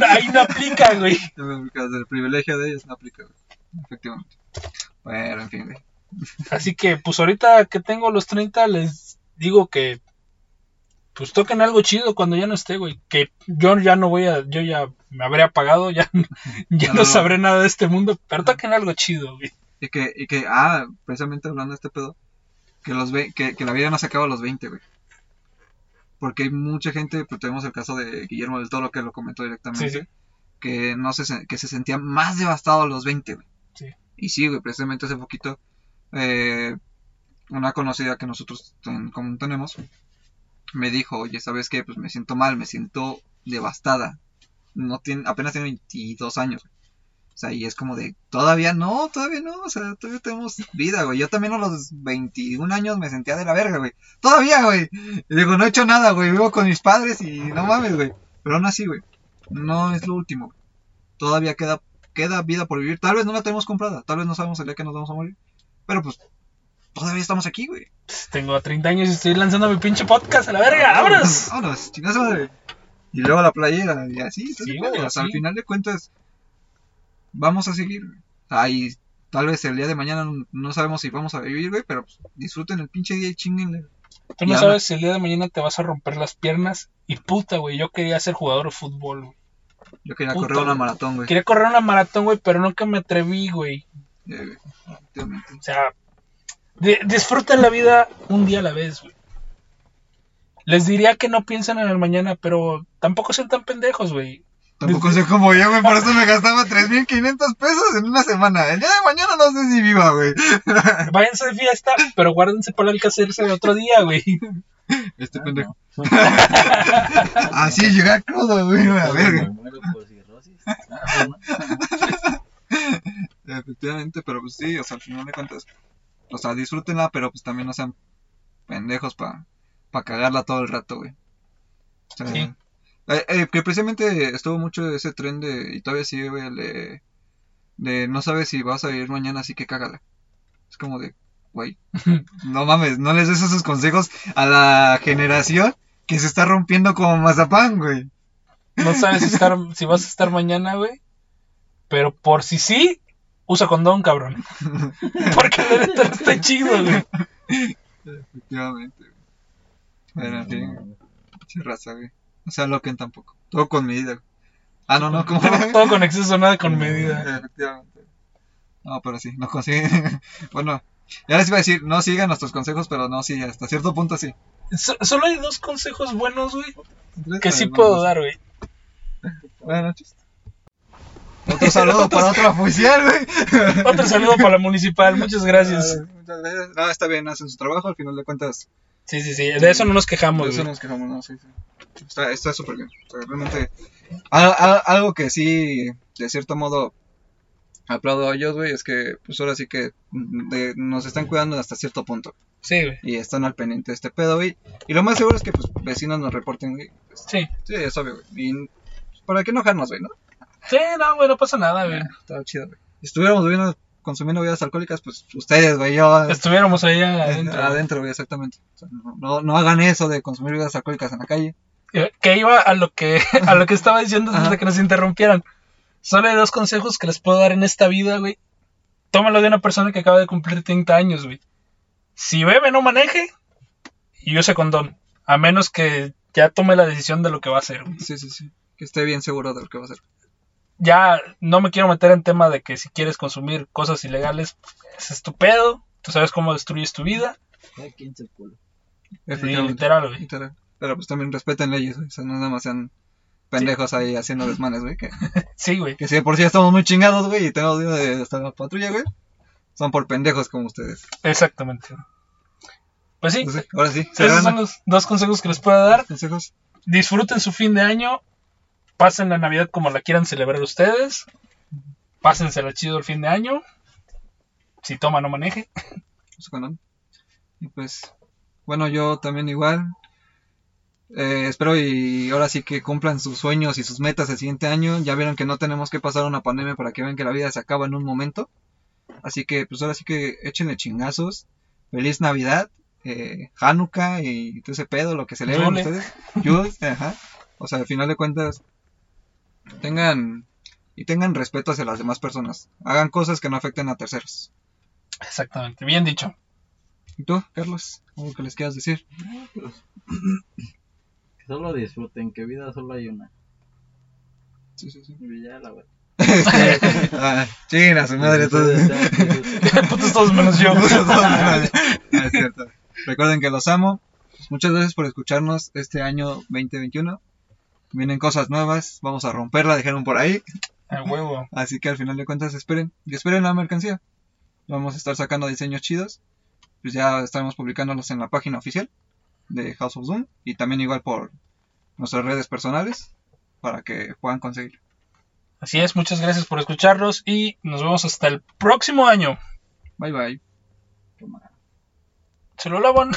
ahí no aplica, güey. No aplica, El privilegio de ellos no aplica, güey. Efectivamente. Bueno, en fin. Así que, pues ahorita que tengo los 30, les digo que, pues toquen algo chido cuando ya no esté, güey. Que yo ya no voy a, yo ya me habré apagado, ya, ya No, sabré nada de este mundo, pero toquen algo chido, güey. Y que, y que, ah, precisamente hablando de este pedo, que los ve, que, que la vida no se acaba a los 20, güey. Porque hay mucha gente, pues tenemos el caso de Guillermo del Toro que lo comentó directamente, Sí, sí. que no se, que se sentía más devastado a los 20, güey. Sí. Y sí, güey, precisamente hace poquito, eh, una conocida que nosotros en común tenemos, me dijo, oye, ¿sabes qué? Pues me siento mal, me siento devastada. No tiene, apenas tiene 22 años, güey. O sea, y es como de, todavía no, todavía no, o sea, todavía tenemos vida, güey. Yo también a los 21 años me sentía de la verga, güey. Todavía, güey. Y digo, no he hecho nada, güey. Vivo con mis padres y no mames, güey. Pero aún así, güey. No es lo último. Todavía queda, queda vida por vivir. Tal vez no la tenemos comprada. Tal vez no sabemos el día que nos vamos a morir. Pero pues, todavía estamos aquí, güey. Pues, tengo 30 años y estoy lanzando mi pinche podcast a la verga, vámonos. Vámonos, chingazo, madre. Y luego la playera y así. Sí, güey, sea, al así. final de cuentas, vamos a seguir. Ahí, tal vez el día de mañana no- sabemos si vamos a vivir, güey, pero pues, disfruten el pinche día y chinguenle. Tú no sabes si el día de mañana te vas a romper las piernas y puta, güey, yo quería ser jugador de fútbol, güey. Yo quería Puta, correr una maratón, güey. Quería correr una maratón, güey, pero nunca me atreví, güey. Eh. O sea, di- disfruten la vida un día a la vez, güey. Les diría que no piensen en el mañana, pero tampoco sean tan pendejos, güey. Tampoco sé cómo yo, güey, por eso me gastaba 3.500 pesos en una semana. El día de mañana no sé si viva, güey. Váyanse de fiesta, pero guárdense para el hacerse de otro día, güey. Este Ah, pendejo. no. Así llega crudo, güey, a Me verga. muero por cirrosis. Ah. Efectivamente, pero pues sí, o sea, al final de cuentas, o sea, disfrútenla, pero pues también no sean pendejos para pa cagarla todo el rato, güey. O sea, Sí. eh, eh, que precisamente estuvo mucho ese tren de, y todavía sigue, güey, el de, de no sabes si vas a vivir mañana, así que cágala. Es como de, güey, no mames, no les des esos consejos a la generación que se está rompiendo como mazapán, güey. No sabes si, estar, si vas a estar mañana, güey. Pero por si sí, usa condón, cabrón. Porque la neta está chido, güey. Efectivamente, güey. Bueno, en fin. Pinche raza, güey. No se aloquen tampoco. Todo con medida. güey. Ah, no, no, como. Todo, todo con exceso, nada con medida. Efectivamente. No, pero sí, no consiguen. bueno, ya les iba a decir, no sigan nuestros consejos, pero no, sí, hasta cierto punto sí. So- solo hay dos consejos buenos, güey, que sí puedo no, dar, güey. Buenas noches. Otro saludo para otro oficial, güey. Otro saludo para la municipal, muchas gracias. Muchas gracias. No, está bien, hacen su trabajo, al final de cuentas. Sí, sí, sí, de eso no nos De quejamos, eso güey. nos quejamos, no, sí, sí. Está está súper bien. O sea, realmente. al- al- algo que sí, de cierto modo, aplaudo a ellos, güey, es que, pues ahora sí que mm, de- nos están cuidando hasta cierto punto. Sí, güey. Y están al pendiente de este pedo, güey. Y lo más seguro es que, pues, vecinos nos reporten, güey. Pues, Sí. sí, es obvio, güey. Y pues, para qué enojarnos, güey, ¿no? Sí, no, güey, no pasa nada, güey. Estaba chido, güey. Si estuviéramos bebiendo, consumiendo bebidas alcohólicas, pues ustedes, güey, yo. Estuviéramos allá adentro. Adentro, güey, exactamente. O sea, no, no, hagan eso de consumir bebidas alcohólicas en la calle. Eh, Que iba a lo que, a lo que estaba diciendo antes de que nos interrumpieran. Solo hay dos consejos que les puedo dar en esta vida, güey. Tómalo de una persona que acaba de cumplir 30 años, güey. Si bebe, no maneje y use condón. A menos que ya tome la decisión de lo que va a hacer, güey. Sí, sí, sí. Que esté bien seguro de lo que va a hacer. Ya no me quiero meter en tema de que si quieres consumir cosas ilegales, es estupendo. Tú sabes cómo destruyes tu vida. Cada quien se culo. Sí, Efectivamente. literal, güey. Literal. Pero pues también respeten leyes, güey. O sea, no nada más sean pendejos ahí haciendo desmanes, güey. Que, Sí, güey. que si de por sí estamos muy chingados, güey, y tenemos dinero de hasta la patrulla, güey. son por pendejos como ustedes. Exactamente. Pues sí, Entonces, ahora sí, esos son los dos consejos que les puedo dar. consejos. Disfruten su fin de año. Pasen la Navidad como la quieran celebrar ustedes. Pásensela chido el fin de año. Si toma, no maneje. Pues, Y pues, bueno, yo también igual. Eh, espero y ahora sí que cumplan sus sueños y sus metas el siguiente año. Ya vieron que no tenemos que pasar una pandemia para que vean que la vida se acaba en un momento. Así que, pues ahora sí que échenle chingazos. Feliz Navidad, eh, Hanukkah y todo ese pedo, lo que celebren Yule. ustedes. Yule, ajá. O sea, al final de cuentas, tengan y tengan respeto hacia las demás personas. Hagan cosas que no afecten a terceros. Exactamente, bien dicho. ¿Y tú, Carlos? ¿Algo que les quieras decir? Que solo disfruten, que vida solo hay una. Sí, sí, sí. Y ya la verdad. ah, chinga, su madre todo. Putos todos menos yo. Ah, es cierto. Recuerden que los amo. Muchas gracias por escucharnos este año 2021. Vienen cosas nuevas. Vamos a romperla, dijeron por ahí. A huevo. Así que al final de cuentas esperen. Y esperen la mercancía. Vamos a estar sacando diseños chidos. Pues ya estaremos publicándolos en la página oficial de House of Zoom. Y también igual por nuestras redes personales. Para que puedan conseguir. Así es, muchas gracias por escucharnos y nos vemos hasta el próximo año. Bye bye. Se lo lavan.